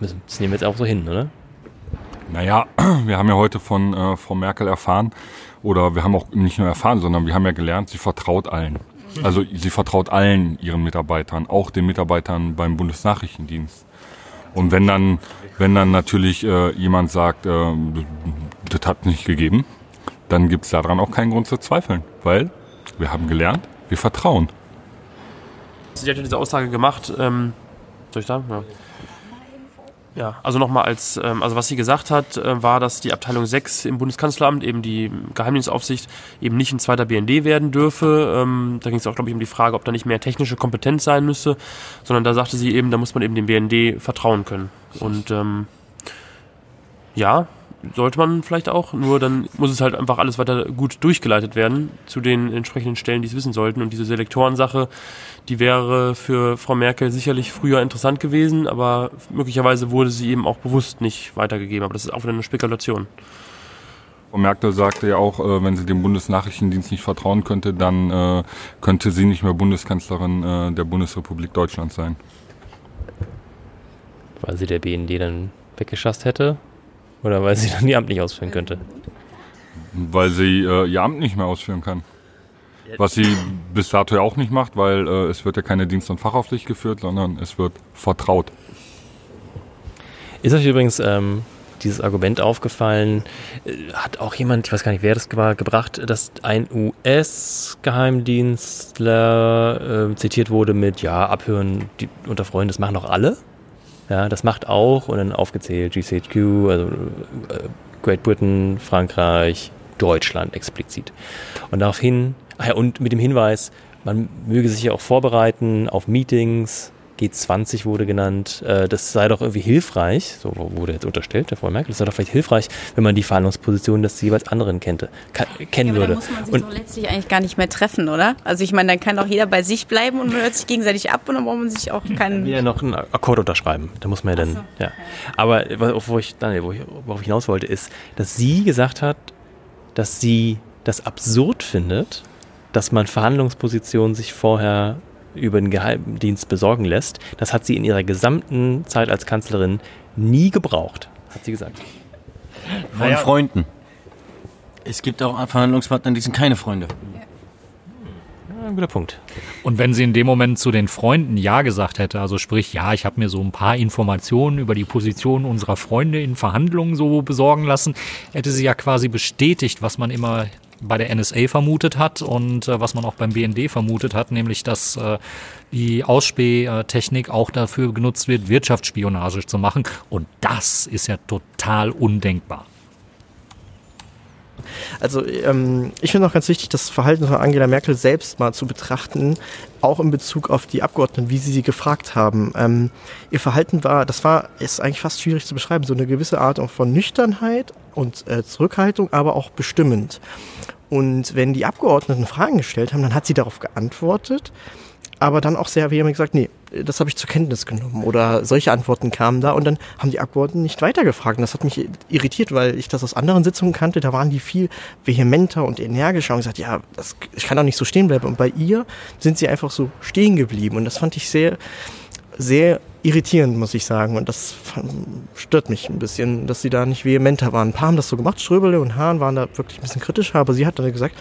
Das nehmen wir jetzt auch so hin, oder? Naja, wir haben ja heute von äh, Frau Merkel erfahren, oder wir haben auch nicht nur erfahren, sondern wir haben ja gelernt, sie vertraut allen. Also sie vertraut allen ihren Mitarbeitern, auch den Mitarbeitern beim Bundesnachrichtendienst. Und wenn dann, wenn dann natürlich äh, jemand sagt, äh, das hat nicht gegeben, dann gibt es daran auch keinen Grund zu zweifeln, weil wir haben gelernt, wir vertrauen. Sie hat ja diese Aussage gemacht, ähm, soll ich sagen? Ja. Ja, also nochmal als, ähm, also was sie gesagt hat, äh, war, dass die Abteilung 6 im Bundeskanzleramt, eben die Geheimdienstaufsicht, eben nicht ein zweiter BND werden dürfe. Ähm, da ging es auch, glaube ich, um die Frage, ob da nicht mehr technische Kompetenz sein müsse, sondern da sagte sie eben, da muss man eben dem BND vertrauen können. Und ähm, ja, sollte man vielleicht auch, nur dann muss es halt einfach alles weiter gut durchgeleitet werden zu den entsprechenden Stellen, die es wissen sollten. Und diese Selektorensache, die wäre für Frau Merkel sicherlich früher interessant gewesen, aber möglicherweise wurde sie eben auch bewusst nicht weitergegeben. Aber das ist auch wieder eine Spekulation. Frau Merkel sagte ja auch, äh, wenn sie dem Bundesnachrichtendienst nicht vertrauen könnte, dann äh, könnte sie nicht mehr Bundeskanzlerin äh, der Bundesrepublik Deutschland sein. Weil sie der BND dann weggeschasst hätte? Oder weil sie dann ihr Amt nicht ausführen könnte? Weil sie äh, ihr Amt nicht mehr ausführen kann. Was sie bis dato ja auch nicht macht, weil äh, es wird ja keine Dienst- und Fachaufsicht geführt, sondern es wird vertraut. Ist euch übrigens ähm, dieses Argument aufgefallen, äh, hat auch jemand, ich weiß gar nicht, wer das war, gebracht, dass ein US-Geheimdienstler äh, zitiert wurde mit, ja, abhören die, unter Freunden, das machen doch alle. Ja, das macht auch und dann aufgezählt GCHQ, also äh, Great Britain, Frankreich, Deutschland explizit. Und daraufhin, ach ja, und mit dem Hinweis, man möge sich ja auch vorbereiten auf Meetings, G20 wurde genannt, äh, das sei doch irgendwie hilfreich, so wurde jetzt unterstellt, der Frau Merkel, das sei doch vielleicht hilfreich, wenn man die Verhandlungsposition des jeweils anderen kennte, kennen ja, würde. Dann muss man sich und doch letztlich eigentlich gar nicht mehr treffen, oder? Also ich meine, dann kann auch jeder bei sich bleiben und man hört sich gegenseitig ab und dann braucht man sich auch keinen... wieder noch einen Akkord unterschreiben. Da muss man ja dann, so, ja. Aber wo ich, wo ich, worauf ich hinaus wollte, ist, dass sie gesagt hat, dass sie das absurd findet, dass man Verhandlungspositionen sich vorher über den Geheimdienst besorgen lässt. Das hat sie in ihrer gesamten Zeit als Kanzlerin nie gebraucht, hat sie gesagt. Von naja. Freunden. Es gibt auch Verhandlungspartner, die sind keine Freunde. Ja, ein guter Punkt. Und wenn sie in dem Moment zu den Freunden Ja gesagt hätte, also sprich, ja, ich habe mir so ein paar Informationen über die Position unserer Freunde in Verhandlungen so besorgen lassen, hätte sie ja quasi bestätigt, was man immer bei der NSA vermutet hat und äh, was man auch beim BND vermutet hat, nämlich dass äh, die Ausspähtechnik auch dafür genutzt wird, Wirtschaftsspionage zu machen. Und das ist ja total undenkbar. Also ähm, ich finde auch ganz wichtig, das Verhalten von Angela Merkel selbst mal zu betrachten, auch in Bezug auf die Abgeordneten, wie sie sie gefragt haben. Ähm, ihr Verhalten war, das war, ist eigentlich fast schwierig zu beschreiben, so eine gewisse Art von Nüchternheit und äh, Zurückhaltung, aber auch bestimmend. Und wenn die Abgeordneten Fragen gestellt haben, dann hat sie darauf geantwortet aber dann auch sehr vehement gesagt, nee, das habe ich zur Kenntnis genommen. Oder solche Antworten kamen da und dann haben die Abgeordneten nicht weitergefragt. Und das hat mich irritiert, weil ich das aus anderen Sitzungen kannte. Da waren die viel vehementer und energischer und gesagt, ja, das, ich kann doch nicht so stehen bleiben. Und bei ihr sind sie einfach so stehen geblieben. Und das fand ich sehr, sehr irritierend, muss ich sagen. Und das stört mich ein bisschen, dass sie da nicht vehementer waren. Ein paar haben das so gemacht, Ströbele und Hahn waren da wirklich ein bisschen kritischer, aber sie hat dann gesagt,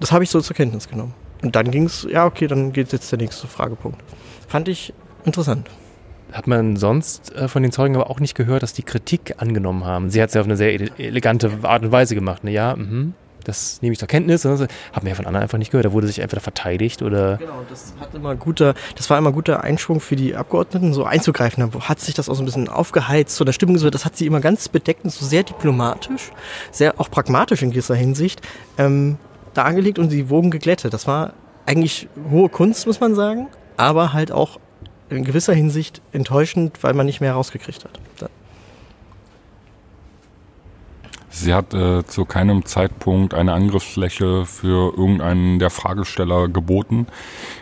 das habe ich so zur Kenntnis genommen. Und dann ging es, ja, okay, dann geht jetzt der nächste Fragepunkt. Fand ich interessant. Hat man sonst äh, von den Zeugen aber auch nicht gehört, dass die Kritik angenommen haben. Sie hat es ja auf eine sehr elegante Art und Weise gemacht. Ne? Ja, mh, das nehme ich zur Kenntnis. Haben wir ja von anderen einfach nicht gehört. Da wurde sich entweder verteidigt oder. Genau, das hat immer guter, das war immer guter Einschwung für die Abgeordneten, so einzugreifen. Da hat sich das auch so ein bisschen aufgeheizt, so der Stimmung das hat sie immer ganz bedeckt und so sehr diplomatisch, sehr auch pragmatisch in gewisser Hinsicht ähm, dargelegt und die Wogen geglättet. Das war eigentlich hohe Kunst, muss man sagen, aber halt auch in gewisser Hinsicht enttäuschend, weil man nicht mehr rausgekriegt hat. Sie hat äh, zu keinem Zeitpunkt eine Angriffsfläche für irgendeinen der Fragesteller geboten,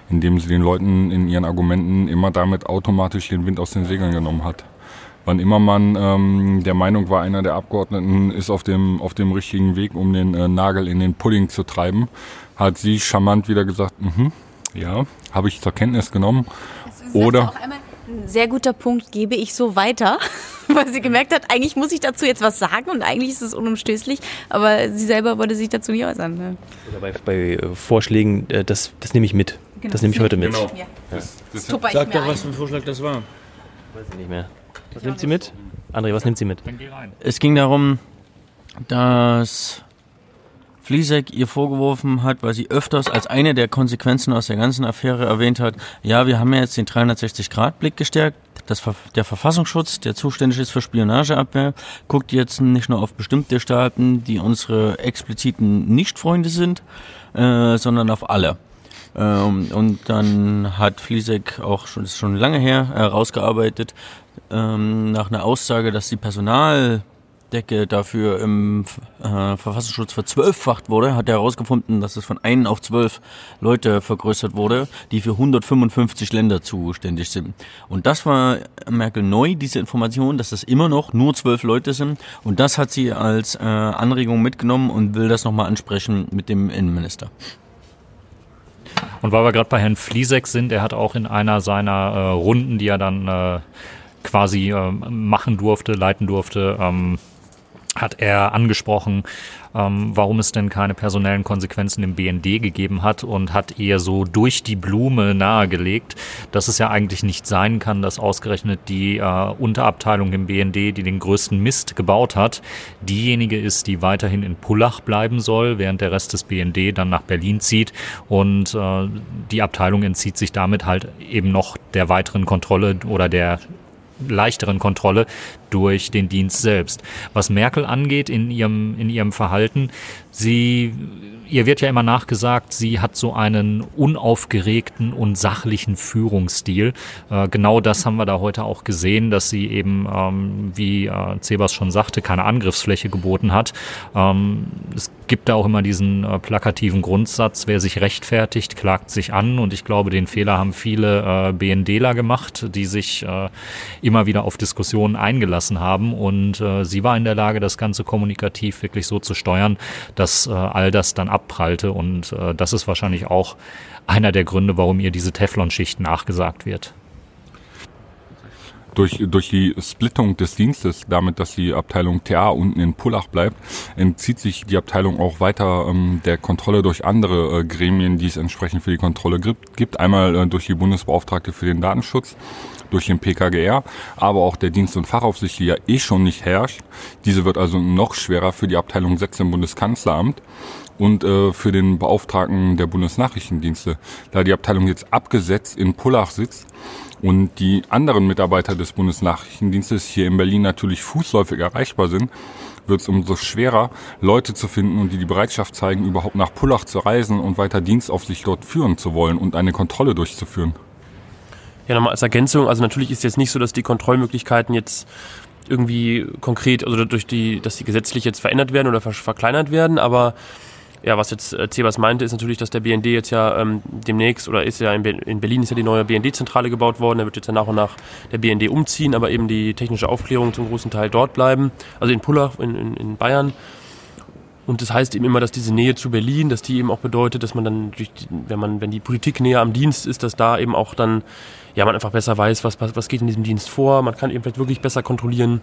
indem sie den Leuten in ihren Argumenten immer damit automatisch den Wind aus den Segeln genommen hat. Wann immer man ähm, der Meinung war, einer der Abgeordneten ist auf dem, auf dem richtigen Weg, um den äh, Nagel in den Pudding zu treiben, hat sie charmant wieder gesagt, mhm, ja, habe ich zur Kenntnis genommen. Oder ein sehr guter Punkt, gebe ich so weiter, weil sie gemerkt hat, eigentlich muss ich dazu jetzt was sagen und eigentlich ist es unumstößlich, aber sie selber wollte sich dazu nicht äußern. Ne? Oder bei, bei äh, Vorschlägen, äh, das, das nehme ich mit. Genau. Das nehme ich heute mit. Genau. Ja. Das, das Sag doch, was für ein Vorschlag das war. Weiß ich nicht mehr. Was nimmt sie mit? André, was nimmt sie mit? Es ging darum, dass Fliesek ihr vorgeworfen hat, weil sie öfters als eine der Konsequenzen aus der ganzen Affäre erwähnt hat, ja, wir haben ja jetzt den 360-Grad-Blick gestärkt. Das, der Verfassungsschutz, der zuständig ist für Spionageabwehr, guckt jetzt nicht nur auf bestimmte Staaten, die unsere expliziten Nichtfreunde sind, äh, sondern auf alle. Ähm, und dann hat Fliesek auch schon, das ist schon lange her, herausgearbeitet, ähm, nach einer Aussage, dass die Personal Decke dafür im äh, Verfassungsschutz verzwölffacht wurde, hat er herausgefunden, dass es von einen auf zwölf Leute vergrößert wurde, die für 155 Länder zuständig sind. Und das war Merkel neu, diese Information, dass das immer noch nur zwölf Leute sind. Und das hat sie als äh, Anregung mitgenommen und will das nochmal ansprechen mit dem Innenminister. Und weil wir gerade bei Herrn Fliesek sind, er hat auch in einer seiner äh, Runden, die er dann äh, quasi äh, machen durfte, leiten durfte, ähm, hat er angesprochen, ähm, warum es denn keine personellen Konsequenzen im BND gegeben hat und hat eher so durch die Blume nahegelegt, dass es ja eigentlich nicht sein kann, dass ausgerechnet die äh, Unterabteilung im BND, die den größten Mist gebaut hat, diejenige ist, die weiterhin in Pullach bleiben soll, während der Rest des BND dann nach Berlin zieht und äh, die Abteilung entzieht sich damit halt eben noch der weiteren Kontrolle oder der leichteren Kontrolle durch den Dienst selbst. Was Merkel angeht in ihrem, in ihrem Verhalten, sie, ihr wird ja immer nachgesagt, sie hat so einen unaufgeregten und sachlichen Führungsstil. Äh, genau das haben wir da heute auch gesehen, dass sie eben, ähm, wie äh, Zebas schon sagte, keine Angriffsfläche geboten hat. Ähm, es gibt da auch immer diesen äh, plakativen Grundsatz, wer sich rechtfertigt, klagt sich an. Und ich glaube, den Fehler haben viele äh, BNDler gemacht, die sich äh, immer wieder auf Diskussionen eingelassen gelassen haben. Und äh, sie war in der Lage, das Ganze kommunikativ wirklich so zu steuern, dass äh, all das dann abprallte. Und äh, das ist wahrscheinlich auch einer der Gründe, warum ihr diese Teflonschicht nachgesagt wird. Durch, durch die Splittung des Dienstes, damit, dass die Abteilung TA unten in Pullach bleibt, entzieht sich die Abteilung auch weiter ähm, der Kontrolle durch andere äh, Gremien, die es entsprechend für die Kontrolle gibt. Einmal äh, durch die Bundesbeauftragte für den Datenschutz durch den PKGR, aber auch der Dienst- und Fachaufsicht, die ja eh schon nicht herrscht. Diese wird also noch schwerer für die Abteilung 6 im Bundeskanzleramt und äh, für den Beauftragten der Bundesnachrichtendienste. Da die Abteilung jetzt abgesetzt in Pullach sitzt und die anderen Mitarbeiter des Bundesnachrichtendienstes hier in Berlin natürlich fußläufig erreichbar sind, wird es umso schwerer, Leute zu finden und die die Bereitschaft zeigen, überhaupt nach Pullach zu reisen und weiter Dienstaufsicht dort führen zu wollen und eine Kontrolle durchzuführen. Ja, nochmal als Ergänzung, also natürlich ist jetzt nicht so, dass die Kontrollmöglichkeiten jetzt irgendwie konkret, also durch die, dass die gesetzlich jetzt verändert werden oder verkleinert werden, aber ja, was jetzt äh, Cebas meinte, ist natürlich, dass der BND jetzt ja ähm, demnächst, oder ist ja in, Be in, Berlin ist ja die neue BND-Zentrale gebaut worden, da wird jetzt ja nach und nach der BND umziehen, aber eben die technische Aufklärung zum großen Teil dort bleiben, also in Pullach, in, in, in Bayern. Und das heißt eben immer, dass diese Nähe zu Berlin, dass die eben auch bedeutet, dass man dann, wenn man, wenn die Politik näher am Dienst ist, dass da eben auch dann, ja, man einfach besser weiß, was, was geht in diesem Dienst vor. Man kann eben vielleicht wirklich besser kontrollieren.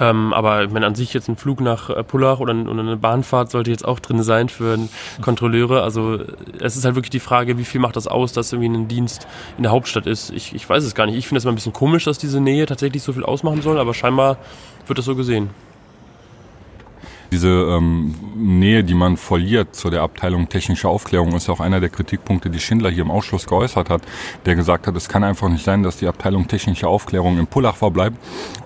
Ähm, aber wenn an sich jetzt ein Flug nach äh, Pullach oder, oder, eine Bahnfahrt sollte jetzt auch drin sein für Kontrolleure. Also es ist halt wirklich die Frage, wie viel macht das aus, dass irgendwie ein Dienst in der Hauptstadt ist. Ich, ich weiß es gar nicht. Ich finde es mal ein bisschen komisch, dass diese Nähe tatsächlich so viel ausmachen soll, aber scheinbar wird das so gesehen. Diese ähm, Nähe, die man verliert zu der Abteilung technische Aufklärung, ist auch einer der Kritikpunkte, die Schindler hier im Ausschuss geäußert hat, der gesagt hat, es kann einfach nicht sein, dass die Abteilung technische Aufklärung in Pullach verbleibt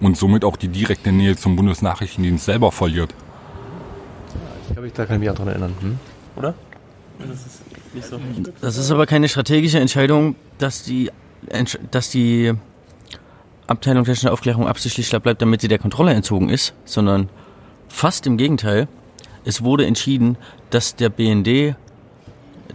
und somit auch die direkte Nähe zum Bundesnachrichtendienst selber verliert. Ich glaube, da kann ich mich auch dran erinnern. Hm? Oder? Das ist, nicht so. das ist aber keine strategische Entscheidung, dass die, dass die Abteilung technische Aufklärung absichtlich da bleibt, damit sie der Kontrolle entzogen ist, sondern Fast im Gegenteil. Es wurde entschieden, dass der BND,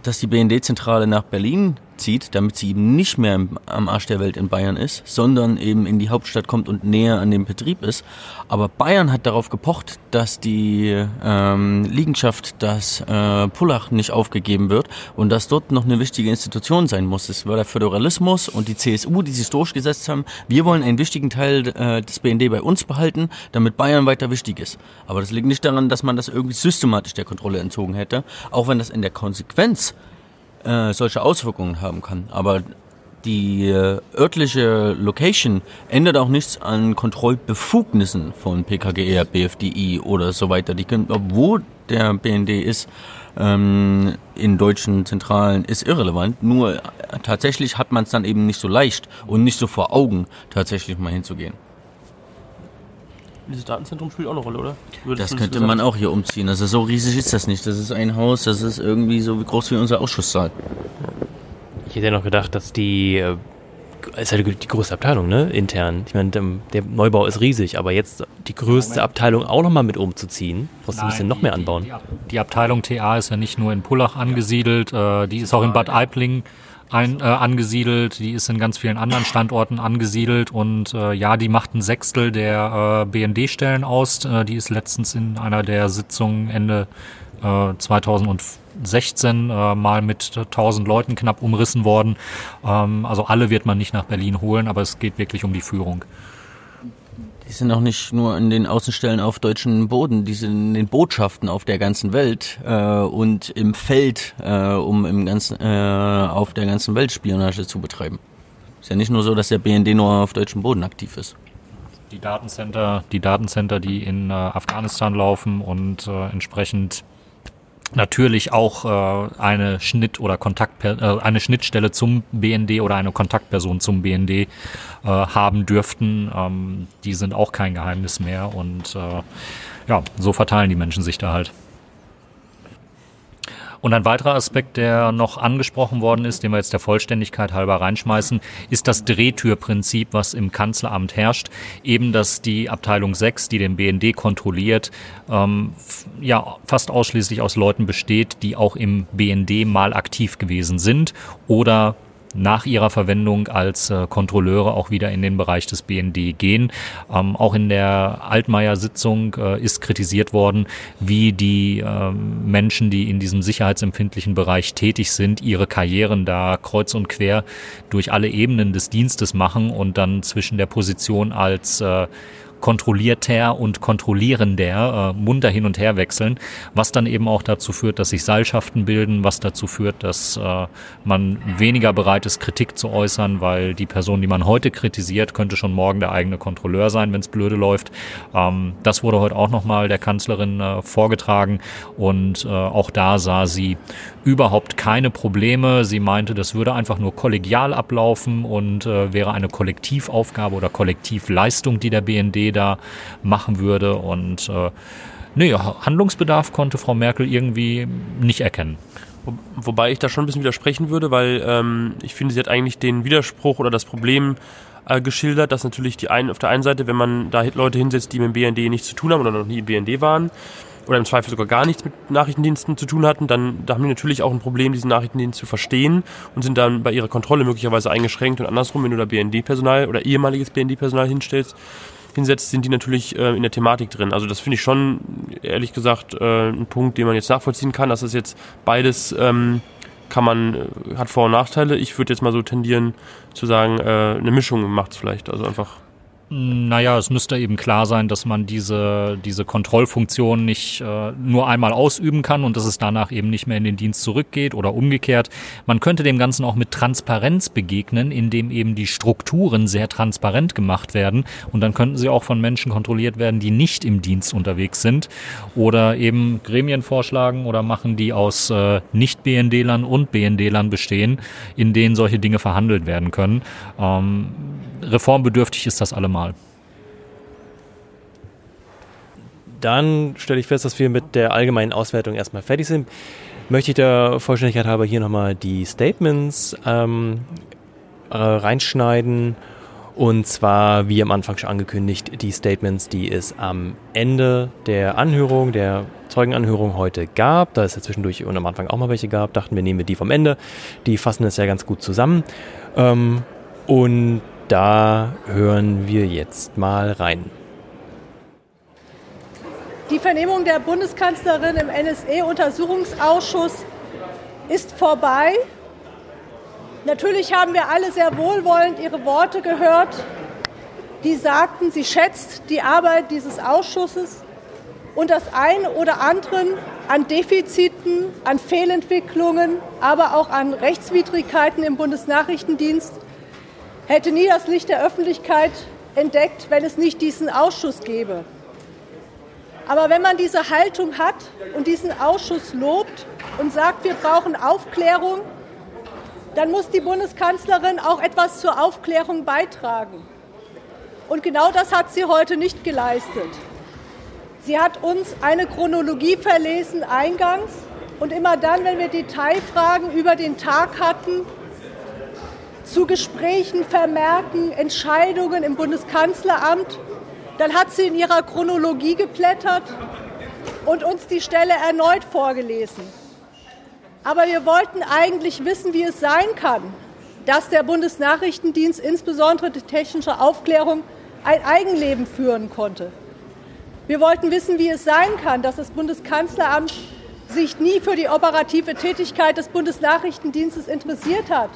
dass die BND-Zentrale nach Berlin zieht, damit sie eben nicht mehr am Arsch der Welt in Bayern ist, sondern eben in die Hauptstadt kommt und näher an dem Betrieb ist. Aber Bayern hat darauf gepocht, dass die ähm, Liegenschaft, dass äh, Pullach nicht aufgegeben wird und dass dort noch eine wichtige Institution sein muss. Es war der Föderalismus und die CSU, die sich durchgesetzt haben. Wir wollen einen wichtigen Teil äh, des BND bei uns behalten, damit Bayern weiter wichtig ist. Aber das liegt nicht daran, dass man das irgendwie systematisch der Kontrolle entzogen hätte, auch wenn das in der Konsequenz äh, solche Auswirkungen haben kann. Aber die äh, örtliche Location ändert auch nichts an Kontrollbefugnissen von PKGR, BFDI oder so weiter. Die können, wo der BND ist, ähm, in deutschen Zentralen ist irrelevant. Nur äh, tatsächlich hat man es dann eben nicht so leicht und nicht so vor Augen, tatsächlich mal hinzugehen. Dieses Datenzentrum spielt auch eine Rolle, oder? Würdest das könnte man auch hier umziehen. Also so riesig ist das nicht. Das ist ein Haus, das ist irgendwie so groß wie unser Ausschusssaal. Ich hätte ja noch gedacht, dass die äh, ist ja die größte Abteilung, ne? Intern. Ich meine, der Neubau ist riesig, aber jetzt die größte Abteilung auch nochmal mit umzuziehen, brauchst du ein bisschen noch mehr anbauen. Die, die, die, Abteilung TA ist ja nicht nur in Pullach angesiedelt, äh, die ist auch in Bad Aibling ein, äh, angesiedelt, die ist in ganz vielen anderen Standorten angesiedelt und äh, ja, die macht ein Sechstel der äh, BND-Stellen aus. Äh, die ist letztens in einer der Sitzungen Ende äh, 2016 äh, mal mit 1000 Leuten knapp umrissen worden. Ähm, also alle wird man nicht nach Berlin holen, aber es geht wirklich um die Führung. Die sind auch nicht nur in den Außenstellen auf deutschem Boden, die sind in den Botschaften auf der ganzen Welt äh, und im Feld, äh, um im ganzen, äh, auf der ganzen Welt Spionage zu betreiben. Ist ja nicht nur so, dass der BND nur auf deutschem Boden aktiv ist. Die Datencenter, die Datencenter, die in äh, Afghanistan laufen und äh, entsprechend natürlich auch äh, eine Schnitt oder Kontakt äh, eine Schnittstelle zum BND oder eine Kontaktperson zum BND äh, haben dürften. Ähm, die sind auch kein Geheimnis mehr und äh, ja, so verteilen die Menschen sich da halt. Und ein weiterer Aspekt, der noch angesprochen worden ist, den wir jetzt der Vollständigkeit halber reinschmeißen, ist das Drehtürprinzip, was im Kanzleramt herrscht. Eben, dass die Abteilung 6, die den BND kontrolliert, ähm, ja, fast ausschließlich aus Leuten besteht, die auch im BND mal aktiv gewesen sind oder nach ihrer Verwendung als äh, Kontrolleure auch wieder in den Bereich des BND gehen. Ähm, auch in der Altmaier-Sitzung äh, ist kritisiert worden, wie die äh, Menschen, die in diesem sicherheitsempfindlichen Bereich tätig sind, ihre Karrieren da kreuz und quer durch alle Ebenen des Dienstes machen und dann zwischen der Position als äh, kontrollierter und kontrollierender äh, munter hin und her wechseln, was dann eben auch dazu führt, dass sich Seilschaften bilden, was dazu führt, dass äh, man weniger bereit ist, Kritik zu äußern, weil die Person, die man heute kritisiert, könnte schon morgen der eigene Kontrolleur sein, wenn es blöde läuft. Ähm, das wurde heute auch nochmal der Kanzlerin äh, vorgetragen und äh, auch da sah sie überhaupt keine Probleme. Sie meinte, das würde einfach nur kollegial ablaufen und äh, wäre eine Kollektivaufgabe oder Kollektivleistung, die der BND Da machen würde. Und äh, nee, Handlungsbedarf konnte Frau Merkel irgendwie nicht erkennen. Wobei ich da schon ein bisschen widersprechen würde, weil ähm, ich finde, sie hat eigentlich den Widerspruch oder das Problem äh, geschildert, dass natürlich die einen auf der einen Seite, wenn man da Leute hinsetzt, die mit dem BND nichts zu tun haben oder noch nie im BND waren oder im Zweifel sogar gar nichts mit Nachrichtendiensten zu tun hatten, dann da haben die natürlich auch ein Problem, diesen Nachrichtendienst zu verstehen und sind dann bei ihrer Kontrolle möglicherweise eingeschränkt und andersrum, wenn du da BND-Personal oder ehemaliges BND-Personal hinstellst, hinsetzt, sind die natürlich äh, in der Thematik drin. Also das finde ich schon, ehrlich gesagt, äh, ein Punkt, den man jetzt nachvollziehen kann, dass es jetzt beides ähm, kann man, äh, hat Vor- und Nachteile. Ich würde jetzt mal so tendieren zu sagen, äh, eine Mischung macht es vielleicht. Also einfach naja, es müsste eben klar sein, dass man diese, diese Kontrollfunktion nicht äh, nur einmal ausüben kann und dass es danach eben nicht mehr in den Dienst zurückgeht oder umgekehrt. Man könnte dem Ganzen auch mit Transparenz begegnen, indem eben die Strukturen sehr transparent gemacht werden und dann könnten sie auch von Menschen kontrolliert werden, die nicht im Dienst unterwegs sind oder eben Gremien vorschlagen oder machen, die aus äh, Nicht-BND-Lern und BND-Lern bestehen, in denen solche Dinge verhandelt werden können. Ähm, reformbedürftig ist das allemal. Dann stelle ich fest, dass wir mit der allgemeinen Auswertung erstmal fertig sind. Möchte ich der Vollständigkeit halber hier nochmal die Statements ähm, äh, reinschneiden. Und zwar, wie am Anfang schon angekündigt, die Statements, die es am Ende der Anhörung, der Zeugenanhörung heute gab. Da es ja zwischendurch und am Anfang auch mal welche gab, dachten wir, nehmen wir die vom Ende. Die fassen das ja ganz gut zusammen. Ähm, und da hören wir jetzt mal rein. Die Vernehmung der Bundeskanzlerin im NSE-Untersuchungsausschuss ist vorbei. Natürlich haben wir alle sehr wohlwollend Ihre Worte gehört, die sagten, sie schätzt die Arbeit dieses Ausschusses und das eine oder anderen an Defiziten, an Fehlentwicklungen, aber auch an Rechtswidrigkeiten im Bundesnachrichtendienst hätte nie das Licht der Öffentlichkeit entdeckt, wenn es nicht diesen Ausschuss gäbe. Aber wenn man diese Haltung hat und diesen Ausschuss lobt und sagt, wir brauchen Aufklärung, dann muss die Bundeskanzlerin auch etwas zur Aufklärung beitragen. Und genau das hat sie heute nicht geleistet. Sie hat uns eine Chronologie verlesen eingangs und immer dann, wenn wir Detailfragen über den Tag hatten, zu Gesprächen, Vermerken, Entscheidungen im Bundeskanzleramt. Dann hat sie in ihrer Chronologie geblättert und uns die Stelle erneut vorgelesen. Aber wir wollten eigentlich wissen, wie es sein kann, dass der Bundesnachrichtendienst insbesondere die technische Aufklärung ein Eigenleben führen konnte. Wir wollten wissen, wie es sein kann, dass das Bundeskanzleramt sich nie für die operative Tätigkeit des Bundesnachrichtendienstes interessiert hat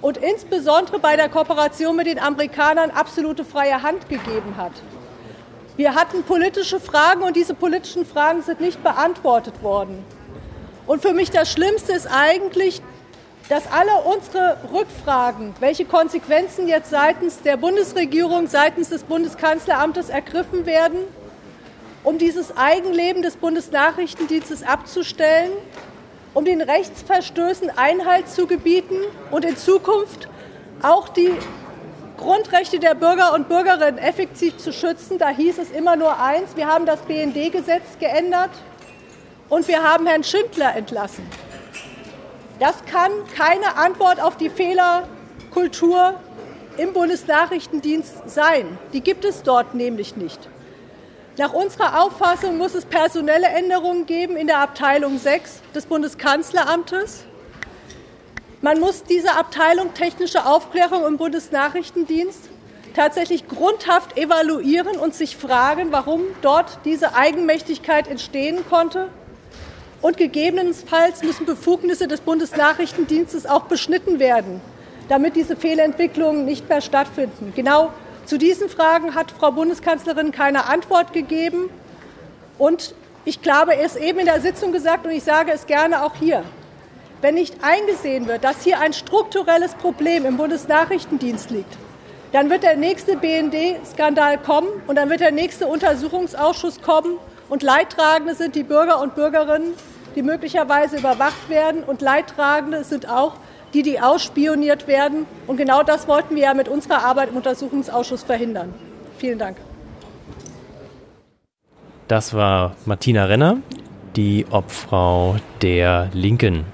und insbesondere bei der Kooperation mit den Amerikanern absolute freie Hand gegeben hat. Wir hatten politische Fragen und diese politischen Fragen sind nicht beantwortet worden. Und für mich das Schlimmste ist eigentlich, dass alle unsere Rückfragen, welche Konsequenzen jetzt seitens der Bundesregierung, seitens des Bundeskanzleramtes ergriffen werden, um dieses Eigenleben des Bundesnachrichtendienstes abzustellen, um den Rechtsverstößen Einhalt zu gebieten und in Zukunft auch die Grundrechte der Bürger und Bürgerinnen effektiv zu schützen. Da hieß es immer nur eins, wir haben das BND-Gesetz geändert und wir haben Herrn Schindler entlassen. Das kann keine Antwort auf die Fehlerkultur im Bundesnachrichtendienst sein. Die gibt es dort nämlich nicht. Nach unserer Auffassung muss es personelle Änderungen geben in der Abteilung 6 des Bundeskanzleramtes. Man muss diese Abteilung technische Aufklärung im Bundesnachrichtendienst tatsächlich grundhaft evaluieren und sich fragen, warum dort diese Eigenmächtigkeit entstehen konnte. Und gegebenenfalls müssen Befugnisse des Bundesnachrichtendienstes auch beschnitten werden, damit diese Fehlentwicklungen nicht mehr stattfinden. Genau zu diesen Fragen hat Frau Bundeskanzlerin keine Antwort gegeben. Und ich glaube, er ist eben in der Sitzung gesagt, und ich sage es gerne auch hier, wenn nicht eingesehen wird, dass hier ein strukturelles Problem im Bundesnachrichtendienst liegt, dann wird der nächste BND-Skandal kommen und dann wird der nächste Untersuchungsausschuss kommen. Und Leidtragende sind die Bürger und Bürgerinnen, die möglicherweise überwacht werden. Und Leidtragende sind auch die, die ausspioniert werden. Und genau das wollten wir ja mit unserer Arbeit im Untersuchungsausschuss verhindern. Vielen Dank. Das war Martina Renner, die Obfrau der Linken.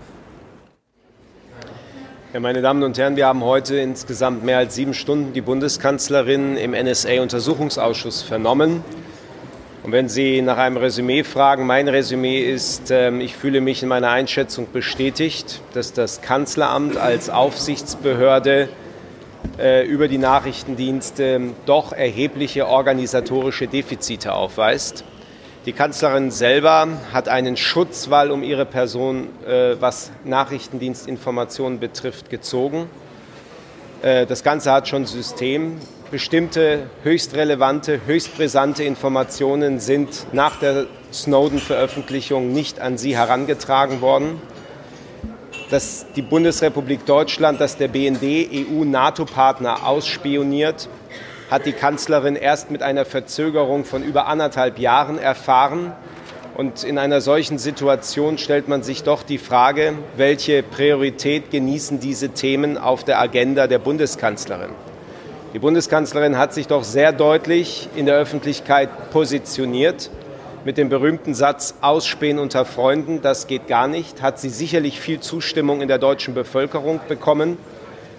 Ja, meine Damen und Herren, wir haben heute insgesamt mehr als sieben Stunden die Bundeskanzlerin im NSA-Untersuchungsausschuss vernommen. Und wenn Sie nach einem Resümee fragen, mein Resümee ist, ähm, ich fühle mich in meiner Einschätzung bestätigt, dass das Kanzleramt als Aufsichtsbehörde äh, über die Nachrichtendienste doch erhebliche organisatorische Defizite aufweist. Die Kanzlerin selber hat einen Schutzwall um ihre Person, äh, was Nachrichtendienstinformationen betrifft, gezogen. Äh, das Ganze hat schon System bestimmte höchst relevante, höchst brisante Informationen sind nach der Snowden-Veröffentlichung nicht an sie herangetragen worden. Dass die Bundesrepublik Deutschland, dass der BND EU-NATO-Partner ausspioniert, hat die Kanzlerin erst mit einer Verzögerung von über anderthalb Jahren erfahren. Und in einer solchen Situation stellt man sich doch die Frage, welche Priorität genießen diese Themen auf der Agenda der Bundeskanzlerin? Die Bundeskanzlerin hat sich doch sehr deutlich in der Öffentlichkeit positioniert. Mit dem berühmten Satz Ausspähen unter Freunden, das geht gar nicht, hat sie sicherlich viel Zustimmung in der deutschen Bevölkerung bekommen.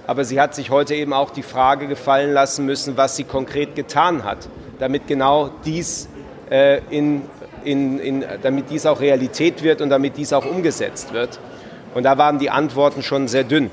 Aber sie hat sich heute eben auch die Frage gefallen lassen müssen, was sie konkret getan hat, damit genau dies, äh, in, in, in, damit dies auch Realität wird und damit dies auch umgesetzt wird. Und da waren die Antworten schon sehr dünn.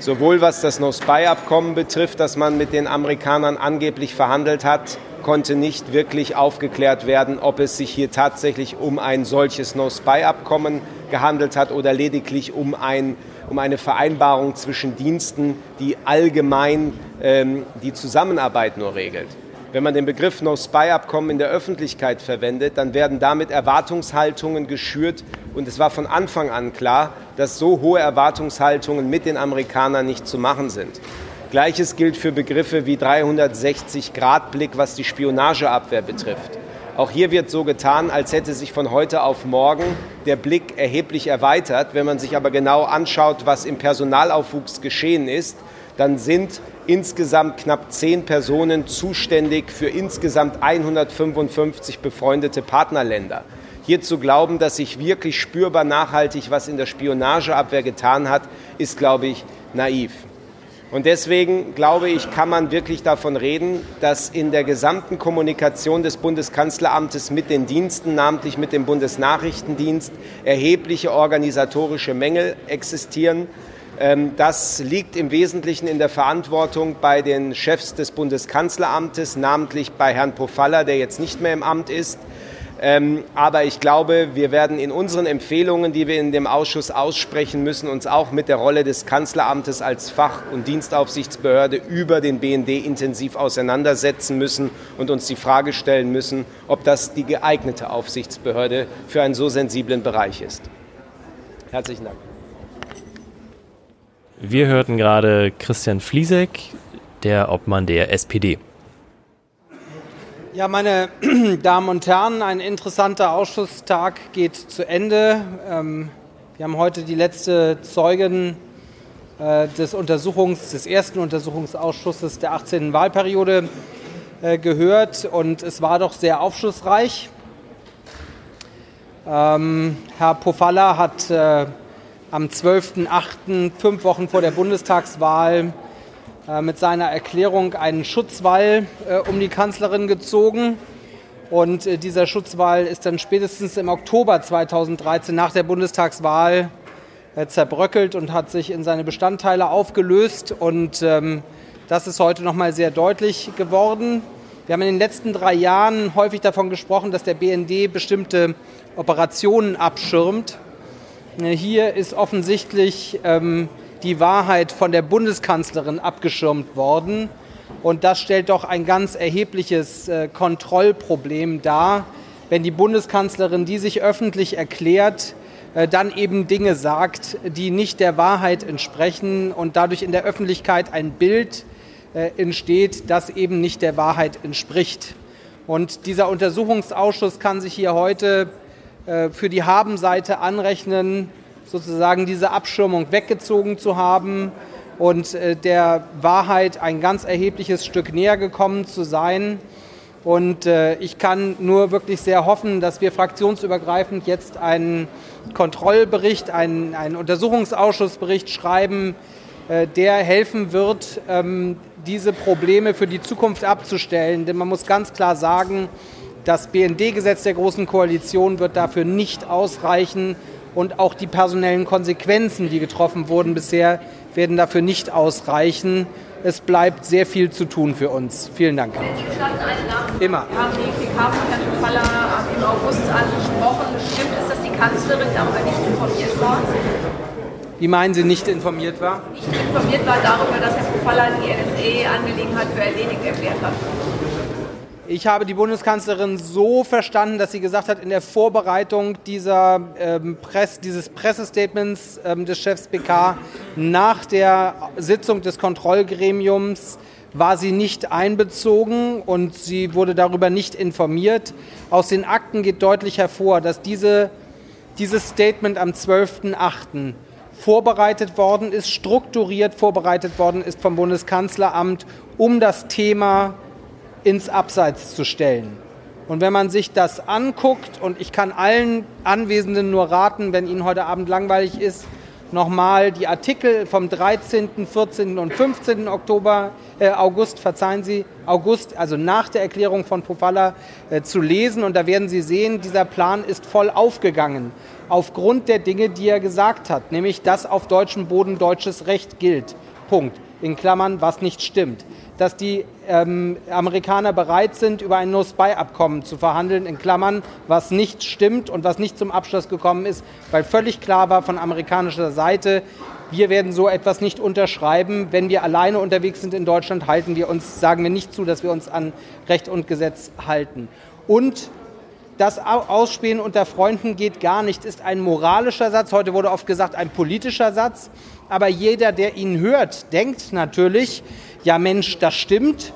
Sowohl was das No-Spy-Abkommen betrifft, das man mit den Amerikanern angeblich verhandelt hat, konnte nicht wirklich aufgeklärt werden, ob es sich hier tatsächlich um ein solches No-Spy-Abkommen gehandelt hat oder lediglich um, ein, um eine Vereinbarung zwischen Diensten, die allgemein ähm, die Zusammenarbeit nur regelt. Wenn man den Begriff No-Spy-Abkommen in der Öffentlichkeit verwendet, dann werden damit Erwartungshaltungen geschürt. Und es war von Anfang an klar, dass so hohe Erwartungshaltungen mit den Amerikanern nicht zu machen sind. Gleiches gilt für Begriffe wie 360-Grad-Blick, was die Spionageabwehr betrifft. Auch hier wird so getan, als hätte sich von heute auf morgen der Blick erheblich erweitert. Wenn man sich aber genau anschaut, was im Personalaufwuchs geschehen ist, dann sind insgesamt knapp zehn Personen zuständig für insgesamt 155 befreundete Partnerländer. Hier zu glauben, dass sich wirklich spürbar nachhaltig was in der Spionageabwehr getan hat, ist, glaube ich, naiv. Und deswegen glaube ich, kann man wirklich davon reden, dass in der gesamten Kommunikation des Bundeskanzleramtes mit den Diensten, namentlich mit dem Bundesnachrichtendienst, erhebliche organisatorische Mängel existieren. Ähm, das liegt im Wesentlichen in der Verantwortung bei den Chefs des Bundeskanzleramtes, namentlich bei Herrn Pofalla, der jetzt nicht mehr im Amt ist. Ähm, aber ich glaube, wir werden in unseren Empfehlungen, die wir in dem Ausschuss aussprechen müssen, uns auch mit der Rolle des Kanzleramtes als Fach- und Dienstaufsichtsbehörde über den BND intensiv auseinandersetzen müssen und uns die Frage stellen müssen, ob das die geeignete Aufsichtsbehörde für einen so sensiblen Bereich ist. Herzlichen Dank. Wir hörten gerade Christian Fliesek, der Obmann der SPD. Ja, meine Damen und Herren, ein interessanter Ausschusstag geht zu Ende. Ähm, wir haben heute die letzte Zeugin äh, des, Untersuchungs-, des ersten Untersuchungsausschusses der 18. Wahlperiode äh, gehört und es war doch sehr aufschlussreich. Ähm, Herr Pofalla hat äh, am 12.08., fünf Wochen vor der Bundestagswahl, äh, mit seiner Erklärung einen Schutzwall äh, um die Kanzlerin gezogen. Und äh, dieser Schutzwall ist dann spätestens im Oktober 2013 nach der Bundestagswahl zerbröckelt und hat sich in seine Bestandteile aufgelöst. Und ähm, das ist heute nochmal sehr deutlich geworden. Wir haben in den letzten drei Jahren häufig davon gesprochen, dass der BND bestimmte Operationen abschirmt. Hier ist offensichtlich ähm, die Wahrheit von der Bundeskanzlerin abgeschirmt worden. Und das stellt doch ein ganz erhebliches äh, Kontrollproblem dar, wenn die Bundeskanzlerin, die sich öffentlich erklärt, äh, dann eben Dinge sagt, die nicht der Wahrheit entsprechen und dadurch in der Öffentlichkeit ein Bild äh, entsteht, das eben nicht der Wahrheit entspricht. Und dieser Untersuchungsausschuss kann sich hier heute für die Habenseite anrechnen, sozusagen diese Abschirmung weggezogen zu haben und äh, der Wahrheit ein ganz erhebliches Stück näher gekommen zu sein. Und äh, ich kann nur wirklich sehr hoffen, dass wir fraktionsübergreifend jetzt einen Kontrollbericht, einen, einen Untersuchungsausschussbericht schreiben, äh, der helfen wird, ähm, diese Probleme für die Zukunft abzustellen. Denn man muss ganz klar sagen, das BND-Gesetz der Großen Koalition wird dafür nicht ausreichen und auch die personellen Konsequenzen, die getroffen wurden bisher, werden dafür nicht ausreichen. Es bleibt sehr viel zu tun für uns. Vielen Dank. Immer. Wir haben die PK von Herrn Faller im August angesprochen. Stimmt es, dass die Kanzlerin darüber nicht informiert war? Wie meinen Sie nicht informiert war? Nicht informiert war darüber, dass Herr Faller die NSA-Angelegenheit für erledigt erklärt hat. Ich habe die Bundeskanzlerin so verstanden, dass sie gesagt hat, in der Vorbereitung dieser, ähm, Press, dieses Pressestatements ähm, des Chefs BK nach der Sitzung des Kontrollgremiums war sie nicht einbezogen und sie wurde darüber nicht informiert. Aus den Akten geht deutlich hervor, dass diese, dieses Statement am 12.08. vorbereitet worden ist, strukturiert vorbereitet worden ist vom Bundeskanzleramt, um das Thema ins Abseits zu stellen. Und wenn man sich das anguckt, und ich kann allen Anwesenden nur raten, wenn Ihnen heute Abend langweilig ist, nochmal die Artikel vom 13., 14. und 15. Oktober, äh, August, verzeihen Sie, August, also nach der Erklärung von Pofalla, äh, zu lesen. Und da werden Sie sehen, dieser Plan ist voll aufgegangen. Aufgrund der Dinge, die er gesagt hat, nämlich dass auf deutschem Boden deutsches Recht gilt. Punkt. In Klammern, was nicht stimmt dass die ähm, Amerikaner bereit sind, über ein No-Spy-Abkommen zu verhandeln, in Klammern, was nicht stimmt und was nicht zum Abschluss gekommen ist, weil völlig klar war von amerikanischer Seite, wir werden so etwas nicht unterschreiben. Wenn wir alleine unterwegs sind in Deutschland, halten wir uns, sagen wir nicht zu, dass wir uns an Recht und Gesetz halten. Und das Ausspähen unter Freunden geht gar nicht, ist ein moralischer Satz. Heute wurde oft gesagt, ein politischer Satz. Aber jeder, der ihn hört, denkt natürlich, ja Mensch, das stimmt.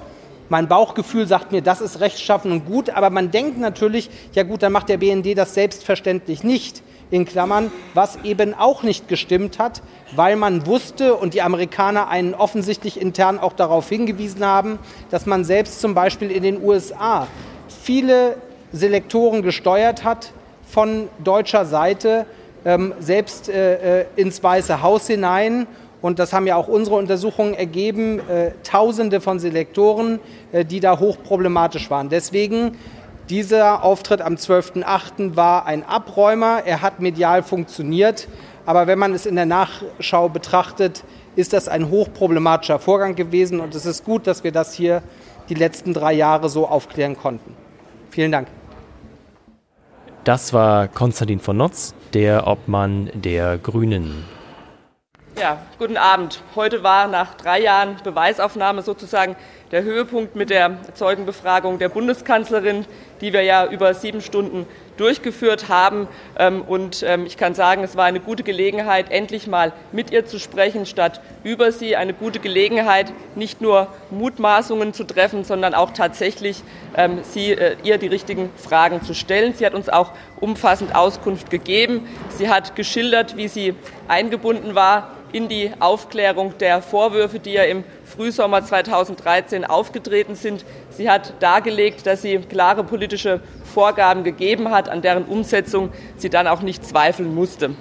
Mein Bauchgefühl sagt mir, das ist rechtschaffen und gut, aber man denkt natürlich, ja gut, dann macht der BND das selbstverständlich nicht. In Klammern, was eben auch nicht gestimmt hat, weil man wusste und die Amerikaner einen offensichtlich intern auch darauf hingewiesen haben, dass man selbst zum Beispiel in den USA viele Selektoren gesteuert hat von deutscher Seite, ähm, selbst äh, äh ins Weiße Haus hinein und das haben ja auch unsere Untersuchungen ergeben, äh, Tausende von Selektoren, die da hochproblematisch waren. Deswegen dieser Auftritt am 12.08. war ein Abräumer. Er hat medial funktioniert. Aber wenn man es in der Nachschau betrachtet, ist das ein hochproblematischer Vorgang gewesen. Und es ist gut, dass wir das hier die letzten drei Jahre so aufklären konnten. Vielen Dank. Das war Konstantin von Notz, der Obmann der Grünen. Ja, guten Abend. Heute war nach drei Jahren Beweisaufnahme sozusagen der Höhepunkt mit der Zeugenbefragung der Bundeskanzlerin, die wir ja über sieben Stunden durchgeführt haben. Ähm, und ähm, ich kann sagen, es war eine gute Gelegenheit, endlich mal mit ihr zu sprechen, statt über sie. Eine gute Gelegenheit, nicht nur Mutmaßungen zu treffen, sondern auch tatsächlich ähm, sie, äh, ihr die richtigen Fragen zu stellen. Sie hat uns auch umfassend Auskunft gegeben. Sie hat geschildert, wie sie eingebunden war in die Aufklärung der Vorwürfe, die ja im Frühsommer 2013 aufgetreten sind. Sie hat dargelegt, dass sie klare politische Vorgaben gegeben hat, an deren Umsetzung sie dann auch nicht zweifeln musste.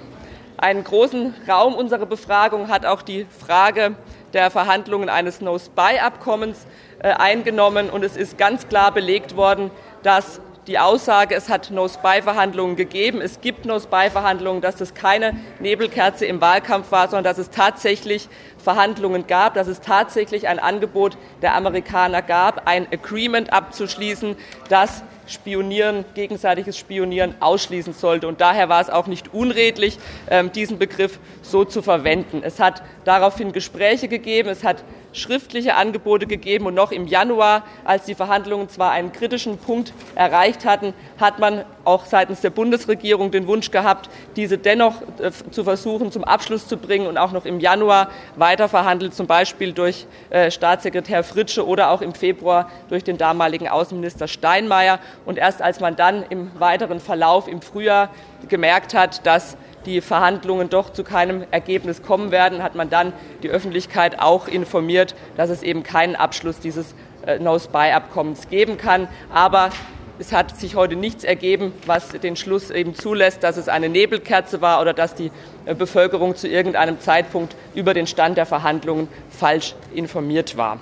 Einen großen Raum unserer Befragung hat auch die Frage der Verhandlungen eines No-Spy-Abkommens äh, eingenommen. Und es ist ganz klar belegt worden, dass die Aussage, es hat No-Spy-Verhandlungen gegeben, es gibt No-Spy-Verhandlungen, dass das keine Nebelkerze im Wahlkampf war, sondern dass es tatsächlich Verhandlungen gab, dass es tatsächlich ein Angebot der Amerikaner gab, ein Agreement abzuschließen, das Spionieren, gegenseitiges Spionieren ausschließen sollte. Und daher war es auch nicht unredlich, ähm, diesen Begriff so zu verwenden. Es hat daraufhin Gespräche gegeben, es hat schriftliche Angebote gegeben und noch im Januar, als die Verhandlungen zwar einen kritischen Punkt erreicht hatten, hat man auch seitens der Bundesregierung den Wunsch gehabt, diese dennoch äh, zu versuchen zum Abschluss zu bringen und auch noch im Januar weiter verhandelt, zum Beispiel durch äh, Staatssekretär Fritsche oder auch im Februar durch den damaligen Außenminister Steinmeier. Und erst als man dann im weiteren Verlauf im Frühjahr gemerkt hat, dass die Verhandlungen doch zu keinem Ergebnis kommen werden, hat man dann die Öffentlichkeit auch informiert, dass es eben keinen Abschluss dieses No-Spy-Abkommens geben kann. Aber es hat sich heute nichts ergeben, was den Schluss eben zulässt, dass es eine Nebelkerze war oder dass die Bevölkerung zu irgendeinem Zeitpunkt über den Stand der Verhandlungen falsch informiert war.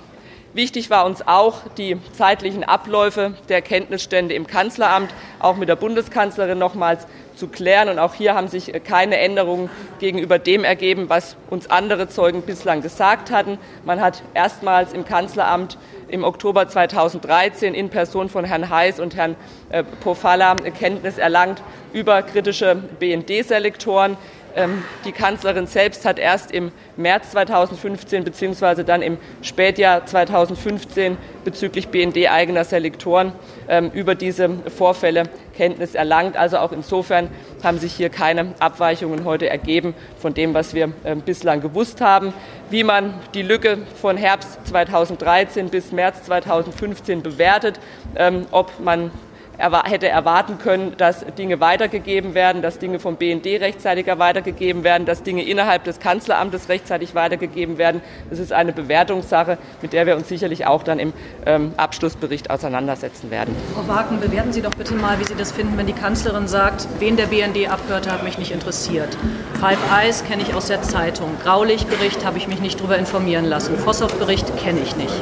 Wichtig war uns auch die zeitlichen Abläufe der Kenntnisstände im Kanzleramt, auch mit der Bundeskanzlerin nochmals zu klären. Und auch hier haben sich keine Änderungen gegenüber dem ergeben, was uns andere Zeugen bislang gesagt hatten. Man hat erstmals im Kanzleramt im Oktober 2013 in Person von Herrn Heiß und Herrn äh, Pofalla Kenntnis erlangt über kritische BND-Selektoren. Ähm, die Kanzlerin selbst hat erst im März 2015 bzw. dann im Spätjahr 2015 bezüglich BND eigener Selektoren über diese Vorfälle Kenntnis erlangt. Also auch insofern haben sich hier keine Abweichungen heute ergeben von dem, was wir ähm, bislang gewusst haben. Wie man die Lücke von Herbst 2013 bis März 2015 bewertet, ob man hätte erwarten können, dass Dinge weitergegeben werden, dass Dinge vom BND rechtzeitiger weitergegeben werden, dass Dinge innerhalb des Kanzleramtes rechtzeitig weitergegeben werden. Das ist eine Bewertungssache, mit der wir uns sicherlich auch dann im ähm, Abschlussbericht auseinandersetzen werden. Frau Wagen, bewerten Sie doch bitte mal, wie Sie das finden, wenn die Kanzlerin sagt, wen der BND abhörte, hat mich nicht interessiert. Five Eyes kenne ich aus der Zeitung. Graulich-Bericht habe ich mich nicht darüber informieren lassen. Vossow-Bericht kenne ich nicht.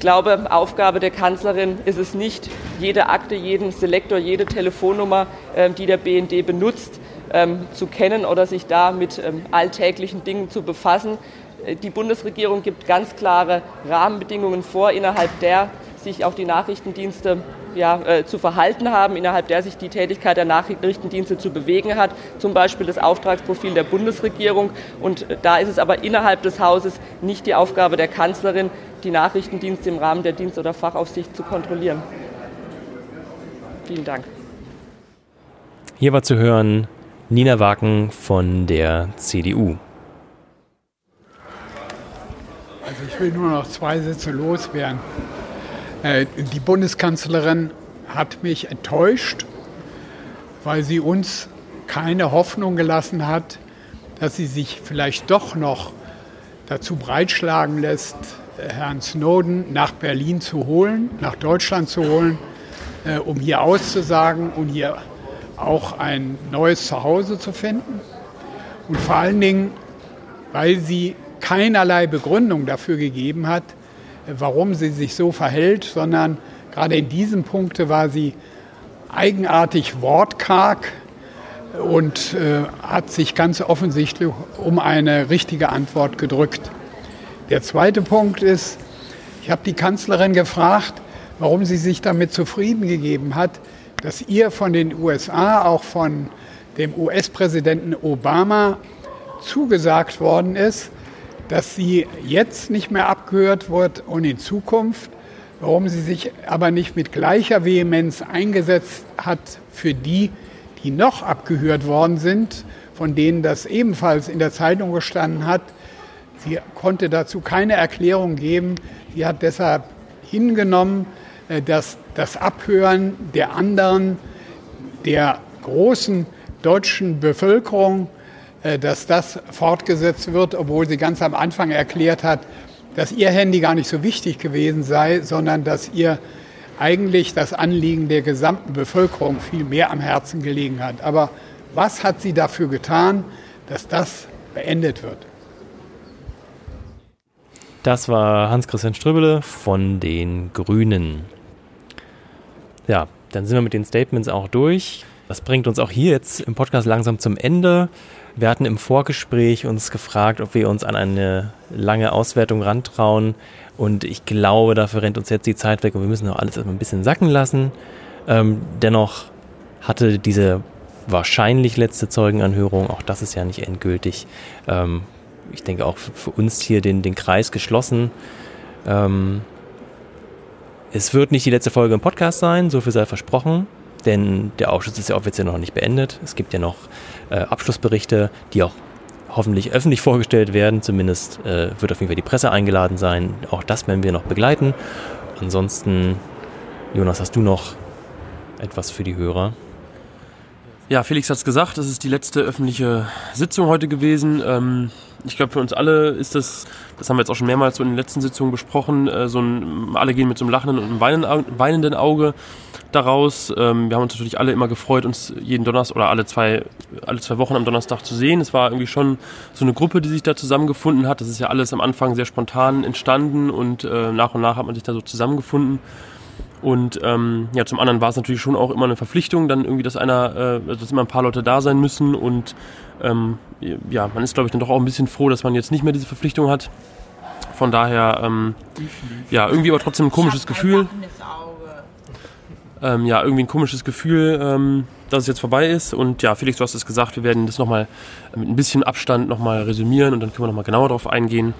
Ich glaube, Aufgabe der Kanzlerin ist es nicht, jede Akte, jeden Selektor, jede Telefonnummer, ähm, die der BND benutzt, ähm, zu kennen oder sich da mit ähm, alltäglichen Dingen zu befassen. Äh, die Bundesregierung gibt ganz klare Rahmenbedingungen vor, innerhalb der sich auch die Nachrichtendienste ja, äh, zu verhalten haben, innerhalb der sich die Tätigkeit der Nachrichtendienste zu bewegen hat, zum Beispiel das Auftragsprofil der Bundesregierung. Und äh, da ist es aber innerhalb des Hauses nicht die Aufgabe der Kanzlerin, die Nachrichtendienste im Rahmen der Dienst- oder Fachaufsicht zu kontrollieren. Vielen Dank. Hier war zu hören Nina Waken von der CDU. Also ich will nur noch zwei Sätze loswerden. Äh, die Bundeskanzlerin hat mich enttäuscht, weil sie uns keine Hoffnung gelassen hat, dass sie sich vielleicht doch noch dazu breitschlagen lässt, Herrn Snowden nach Berlin zu holen, nach Deutschland zu holen, äh, um hier auszusagen und hier auch ein neues Zuhause zu finden. Und vor allen Dingen, weil sie keinerlei Begründung dafür gegeben hat, warum sie sich so verhält, sondern gerade in diesem Punkte war sie eigenartig wortkarg und äh, hat sich ganz offensichtlich um eine richtige Antwort gedrückt. Der zweite Punkt ist, ich habe die Kanzlerin gefragt, warum sie sich damit zufrieden gegeben hat, dass ihr von den USA, auch von dem US-Präsidenten Obama zugesagt worden ist, dass sie jetzt nicht mehr abgehört wird und in Zukunft, warum sie sich aber nicht mit gleicher Vehemenz eingesetzt hat für die, die noch abgehört worden sind, von denen das ebenfalls in der Zeitung gestanden hat, Sie konnte dazu keine Erklärung geben. Sie hat deshalb hingenommen, äh, dass das Abhören der anderen, der großen deutschen Bevölkerung, dass das fortgesetzt wird, obwohl sie ganz am Anfang erklärt hat, dass ihr Handy gar nicht so wichtig gewesen sei, sondern dass ihr eigentlich das Anliegen der gesamten Bevölkerung viel mehr am Herzen gelegen hat. Aber was hat sie dafür getan, dass das beendet wird? Das war Hans-Christian Strübele von den Grünen. Ja, dann sind wir mit den Statements auch durch. Das bringt uns auch hier jetzt im Podcast langsam zum Ende. Wir hatten im Vorgespräch uns gefragt, ob wir uns an eine lange Auswertung rantrauen. Und ich glaube, dafür rennt uns jetzt die Zeit weg und wir müssen noch alles erstmal ein bisschen sacken lassen. Ähm, dennoch hatte diese wahrscheinlich letzte Zeugenanhörung, auch das ist ja nicht endgültig, ähm, ich denke auch für uns hier den, den Kreis geschlossen. Ähm, es wird nicht die letzte Folge im Podcast sein, so viel sei versprochen, denn der Ausschuss ist ja offiziell noch nicht beendet. Es gibt ja noch äh, Abschlussberichte, die auch hoffentlich öffentlich vorgestellt werden. Zumindest äh, wird auf jeden Fall die Presse eingeladen sein. Auch das werden wir noch begleiten. Ansonsten, Jonas, hast du noch etwas für die Hörer? Ja, Felix hat es gesagt, das ist die letzte öffentliche Sitzung heute gewesen. Ähm, ich glaube, für uns alle ist das, das haben wir jetzt auch schon mehrmals so in den letzten Sitzungen besprochen, äh, so ein, alle gehen mit so einem lachenden und einem weinenden Auge daraus. Ähm, wir haben uns natürlich alle immer gefreut, uns jeden Donnerstag oder alle zwei, alle zwei Wochen am Donnerstag zu sehen. Es war irgendwie schon so eine Gruppe, die sich da zusammengefunden hat. Das ist ja alles am Anfang sehr spontan entstanden und äh, nach und nach hat man sich da so zusammengefunden. Und ähm, ja, zum anderen war es natürlich schon auch immer eine Verpflichtung, dann irgendwie, dass einer, äh, dass immer ein paar Leute da sein müssen. Und ähm, ja, man ist, glaube ich, dann doch auch ein bisschen froh, dass man jetzt nicht mehr diese Verpflichtung hat. Von daher, ähm, ja, irgendwie aber trotzdem ein komisches Gefühl. Ähm, ja, irgendwie ein komisches Gefühl, ähm, dass es jetzt vorbei ist. Und ja, Felix, du hast es gesagt, wir werden das nochmal mit ein bisschen Abstand nochmal resümieren und dann können wir nochmal genauer darauf eingehen.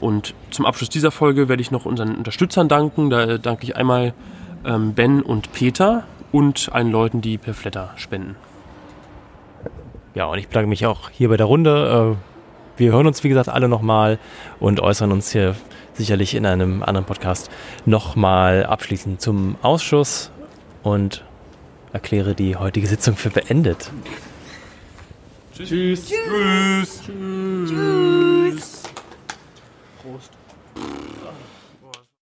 Und zum Abschluss dieser Folge werde ich noch unseren Unterstützern danken. Da danke ich einmal ähm, Ben und Peter und allen Leuten, die per Flatter spenden. Ja, und ich bedanke mich auch hier bei der Runde. Äh, wir hören uns, wie gesagt, alle nochmal und äußern uns hier sicherlich in einem anderen Podcast nochmal abschließend zum Ausschuss und erkläre die heutige Sitzung für beendet. Tschüss. Tschüss. Tschüss. Tschüss. Prost.